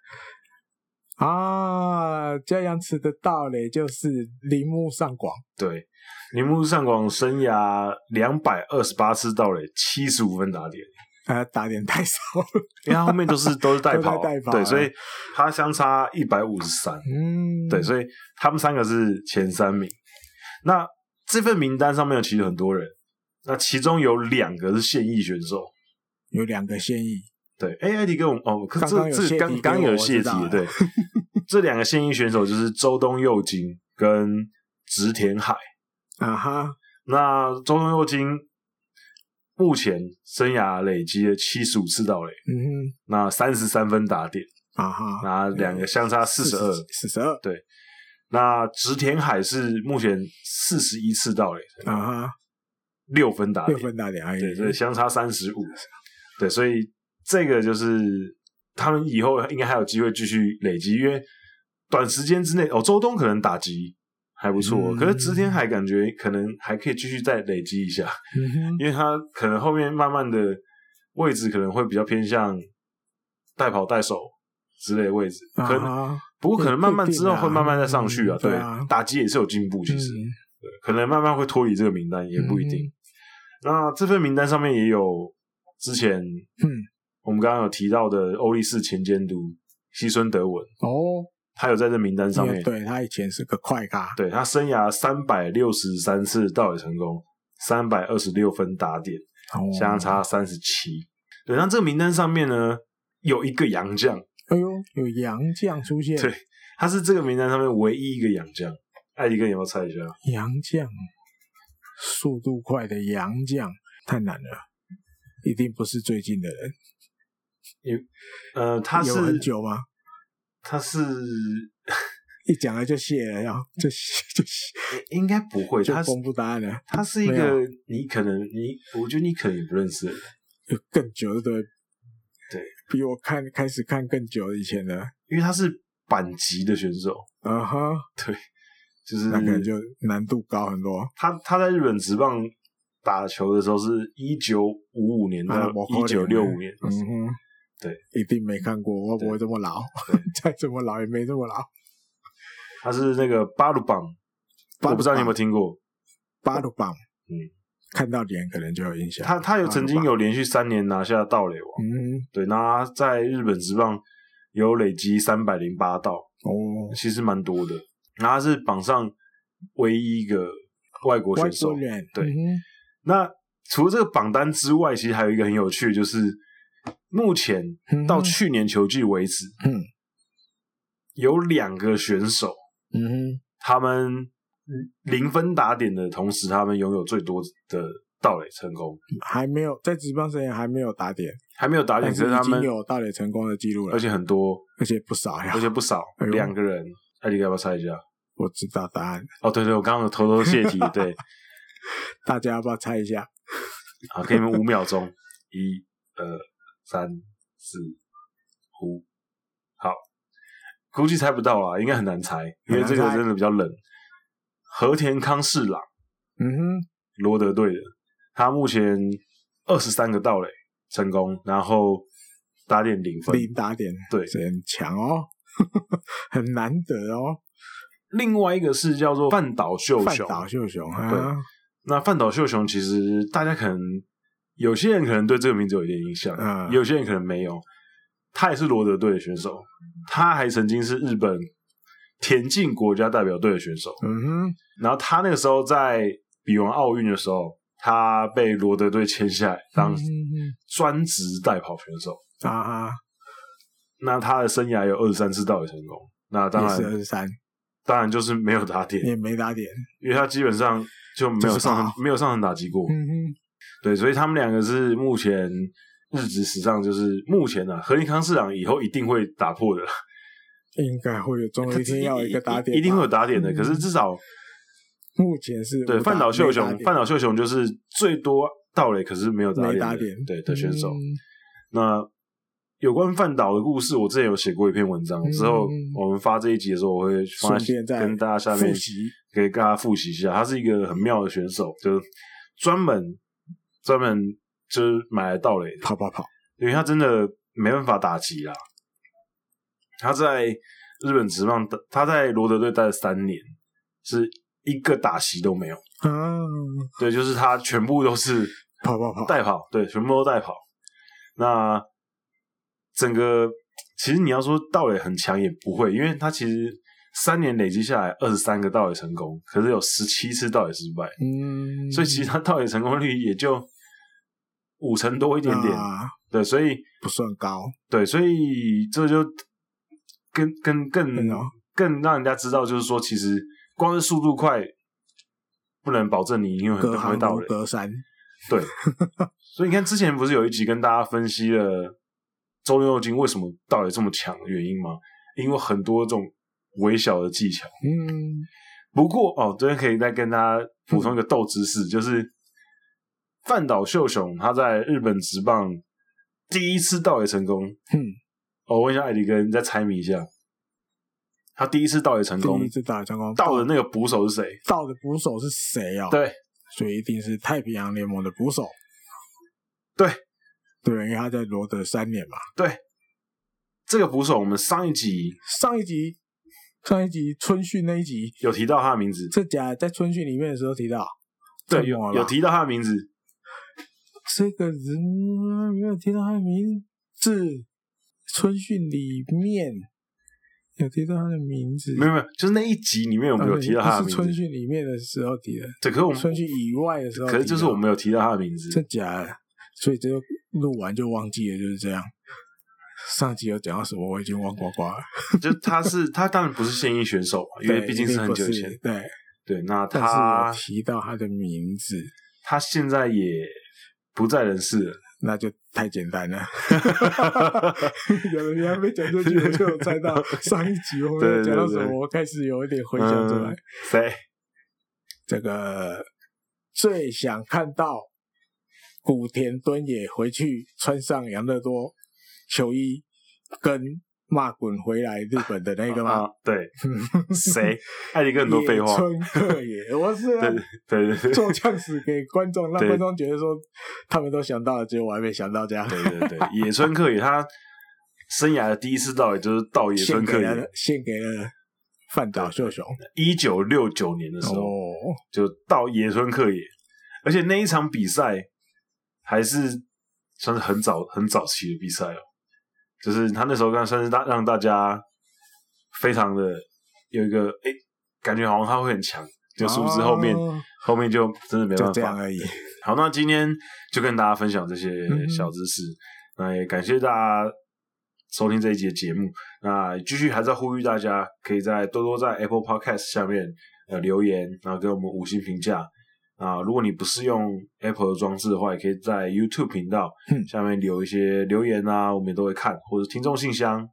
A: 啊，这样子的道理就是铃木上广。
B: 对，铃木上广生涯两百二十八次道垒，七十五分打点。
A: 啊，打点太少了，
B: 因为他后面 都是都是代跑。对，所以他相差一百五十三。
A: 嗯，
B: 对，所以他们三个是前三名。那这份名单上面有其实很多人，那其中有两个是现役选手，
A: 有两个现役。对
B: ，，A I D 跟我们哦，可是这这刚刚有谢题，对，这两个现役选手就是周东佑京跟植田海
A: 啊哈。
B: 那周东佑京目前生涯累积了七十五次盗垒，
A: 嗯哼，
B: 那三十三分打点
A: 啊哈，
B: 那两个相差四十二，
A: 四十二，
B: 对。那植田海是目前四十一次盗垒
A: 啊哈，
B: 六分打点，
A: 六分打点，
B: 对，所以相差三十五，对，所以。这个就是他们以后应该还有机会继续累积，因为短时间之内哦，周东可能打击还不错，嗯、可是植田海感觉可能还可以继续再累积一下，
A: 嗯，
B: 因为他可能后面慢慢的位置可能会比较偏向带跑带手之类的位置，啊、可能不过可能慢慢之后会慢慢再上去啊，对，打击也是有进步，其实、可能慢慢会脱离这个名单也不一定。嗯、那这份名单上面也有之前
A: 嗯。
B: 我们刚刚有提到的欧力士前监督西村德文
A: 哦，
B: 他有在这名单上面。
A: 对，他以前是个快咖，
B: 对，他生涯三百六十三次盗垒成功，三百二十六分打点，相差三十七。对，那这个名单上面呢，有一个洋将。
A: 哎呦，有洋将出现。
B: 对，他是这个名单上面唯一一个洋将。艾迪哥，你要猜一下？
A: 洋将，速度快的洋将，太难了，一定不是最近的人。
B: 有，呃，他是
A: 有很久吗？
B: 他是
A: 一讲了就谢了，然后就就
B: 应该不会，他
A: 公布答案了。
B: 他是一个你可能你，我觉得你可能也不认识的人，
A: 有更久的对，
B: 对，
A: 比我看开始看更久以前的，
B: 因为他是板级的选手，
A: 啊哈，
B: 对，就是
A: 那可能就难度高很多。
B: 他他在日本职棒打球的时候是一九五五年到一九六五年，
A: 嗯哼。
B: 对，
A: 一定没看过，我不会这么老，再这么老也没这么老。
B: 他是那个巴鲁邦我不知道你有没有听过。
A: 巴鲁棒，嗯，看到脸可能就有印象。
B: 他他有曾经有连续三年拿下盗垒王，嗯，对，那他在日本职棒有累积三百零八道，哦，其实蛮多的。然后他是榜上唯一一个外国选手，对。嗯、那除了这个榜单之外，其实还有一个很有趣的，就是目前到去年球季为止，嗯，有两个选手，嗯哼，他们零分打点的同时，他们拥有最多的盗垒成功，
A: 还没有在职棒生涯还没有打点，
B: 还没有打点，只是他们
A: 有盗垒成功的记录了，
B: 而且很多，
A: 而且不少呀，
B: 而且不少，两个人，艾迪要不要猜一下？
A: 我知道答案。
B: 哦，对对，我刚刚有偷偷泄题，对，
A: 大家要不要猜一下？
B: 好，给你们五秒钟，一、二、三、四、五，好，估计猜不到啊，应该很难猜，因为这个真的比较冷。和田康士朗，嗯哼，罗德队的，他目前二十三个盗垒成功，然后打点零分，
A: 零打点，
B: 对，
A: 很强哦，很难得哦。
B: 另外一个是叫做饭岛秀雄，
A: 饭岛秀雄，啊、
B: 对，那饭岛秀雄其实大家可能有些人可能对这个名字有一点印象，嗯，有些人可能没有。他也是罗德队的选手，他还曾经是日本田径国家代表队的选手，嗯哼。然后他那个时候在比完奥运的时候，他被罗德队签下来当专职代跑选手啊哈。那他的生涯有二十三次盗垒成功，那当然
A: 是二十三。
B: 当然就是没有打点，
A: 也没打点，
B: 因为他基本上就没有上没有上场打击过。嗯哼，对，所以他们两个是目前日职史上就是目前啊，和林康市长以后一定会打破的，
A: 应该会有，总有一天要有一个打点，
B: 一定会有打点的。可是至少
A: 目前是
B: 对范岛秀雄，范岛秀雄就是最多盗垒，可是没有打点，对的选手。那。有关范岛的故事，我之前有写过一篇文章。之后我们发这一集的时候，我会放在跟大家下面给大家复习一下。他是一个很妙的选手，就专门专门就是买来盗垒，
A: 跑跑跑，
B: 因为他真的没办法打击啦。他在日本职棒，他在罗德队待了三年，是一个打席都没有。嗯，对，就是他全部都是
A: 跑跑跑，
B: 带跑，对，全部都带跑。那整个其实你要说盗垒很强也不会，因为他其实三年累积下来二十三个盗垒成功，可是有十七次盗垒失败，嗯，所以其实他盗垒成功率也就五成多一点点，啊、对，所以
A: 不算高，
B: 对，所以这就更更更更让人家知道，就是说其实光是速度快不能保证你因为很会盗垒，
A: 隔山，
B: 对，所以你看之前不是有一集跟大家分析了。周六金为什么到底这么强的原因吗？因为很多这种微小的技巧。嗯，不过哦，这边可以再跟大家补充一个斗知识，嗯、就是饭岛秀雄他在日本职棒第一次盗垒成功。嗯，我问一下艾迪哥，你再猜谜一下，他第一次盗垒成功，
A: 第一次盗垒成功，
B: 盗的那个捕手是谁？
A: 盗的捕手是谁啊？
B: 对，
A: 所以一定是太平洋联盟的捕手。
B: 对。
A: 对，因为他在罗德三年嘛。
B: 对，这个捕手，我们上一集、
A: 上一集、上一集春训那一集
B: 有提到他的名字。
A: 这假在春训里面的时候提到，
B: 对，有有提到他的名字。
A: 这个人没有提到他的名字，春训里面有提到他的名字。
B: 没有没有，就是那一集里面有没有提到他的名字？
A: 是春训里面的时候提的。
B: 对，可是我们
A: 春训以外的时候，
B: 可是就是我没有提到他的名字。
A: 真假的。所以这个录完就忘记了，就是这样。上集有讲到什么，我已经忘光光了。
B: 就他是他当然不是现役选手嘛，因为毕竟是很久前。
A: 对
B: 对，那他
A: 提到他的名字，
B: 他现在也不在人世了，
A: 那就太简单了。有人还没讲出去，我就有猜到 上一集我们讲到什么，我开始有一点回想出来。
B: 谁？
A: 这个最想看到。古田敦也回去穿上养乐多球衣，跟骂滚回来日本的那个吗？啊、
B: 对，谁？艾迪哥很多废话。野村
A: 克也，我是对对对，做呛死给观众，让观众觉得说他们都想到了，结果我还没想到这样。
B: 对对对，野村克也他生涯的第一次到也就是到野村克也，
A: 献给了范岛秀雄，
B: 一九六九年的时候，就到野村克也，而且那一场比赛还是算是很早很早期的比赛哦，就是他那时候刚算是大让大家非常的有一个哎，感觉好像他会很强，就殊不知后面后面就真的没办法
A: 这样而已。
B: 好，那今天就跟大家分享这些小知识，那也感谢大家。收听这一集的节目，那继续还在呼吁大家，可以在多多在 Apple Podcast 下面呃留言，然后给我们五星评价啊。如果你不是用 Apple 的装置的话，也可以在 YouTube 频道下面留一些留言啊，我们也都会看，或者听众信箱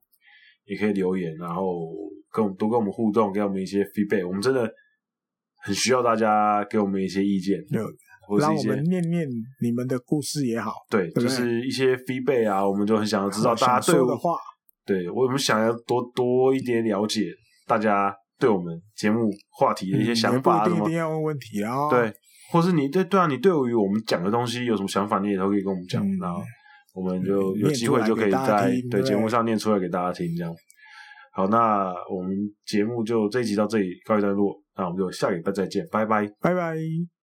B: 也可以留言，然后跟我们多跟我们互动，给我们一些 feedback。我们真的很需要大家给我们一些意见。
A: 让我们念念你们的故事也好，
B: 对，就是一些 feedback 啊，我们就很想要知道大家对我的话，对我们想要多多一点了解大家对我们节目话题的一些想法，
A: 一定要问问题啊，
B: 对，或是你对对啊，你对于我们讲的东西有什么想法，你也都可以跟我们讲，嗯、然后我们就有机会就可以在对节目上念出来给大家听，这样。好，那我们节目就这一集到这里告一段落，那我们就下礼拜再见，拜拜，
A: 拜拜。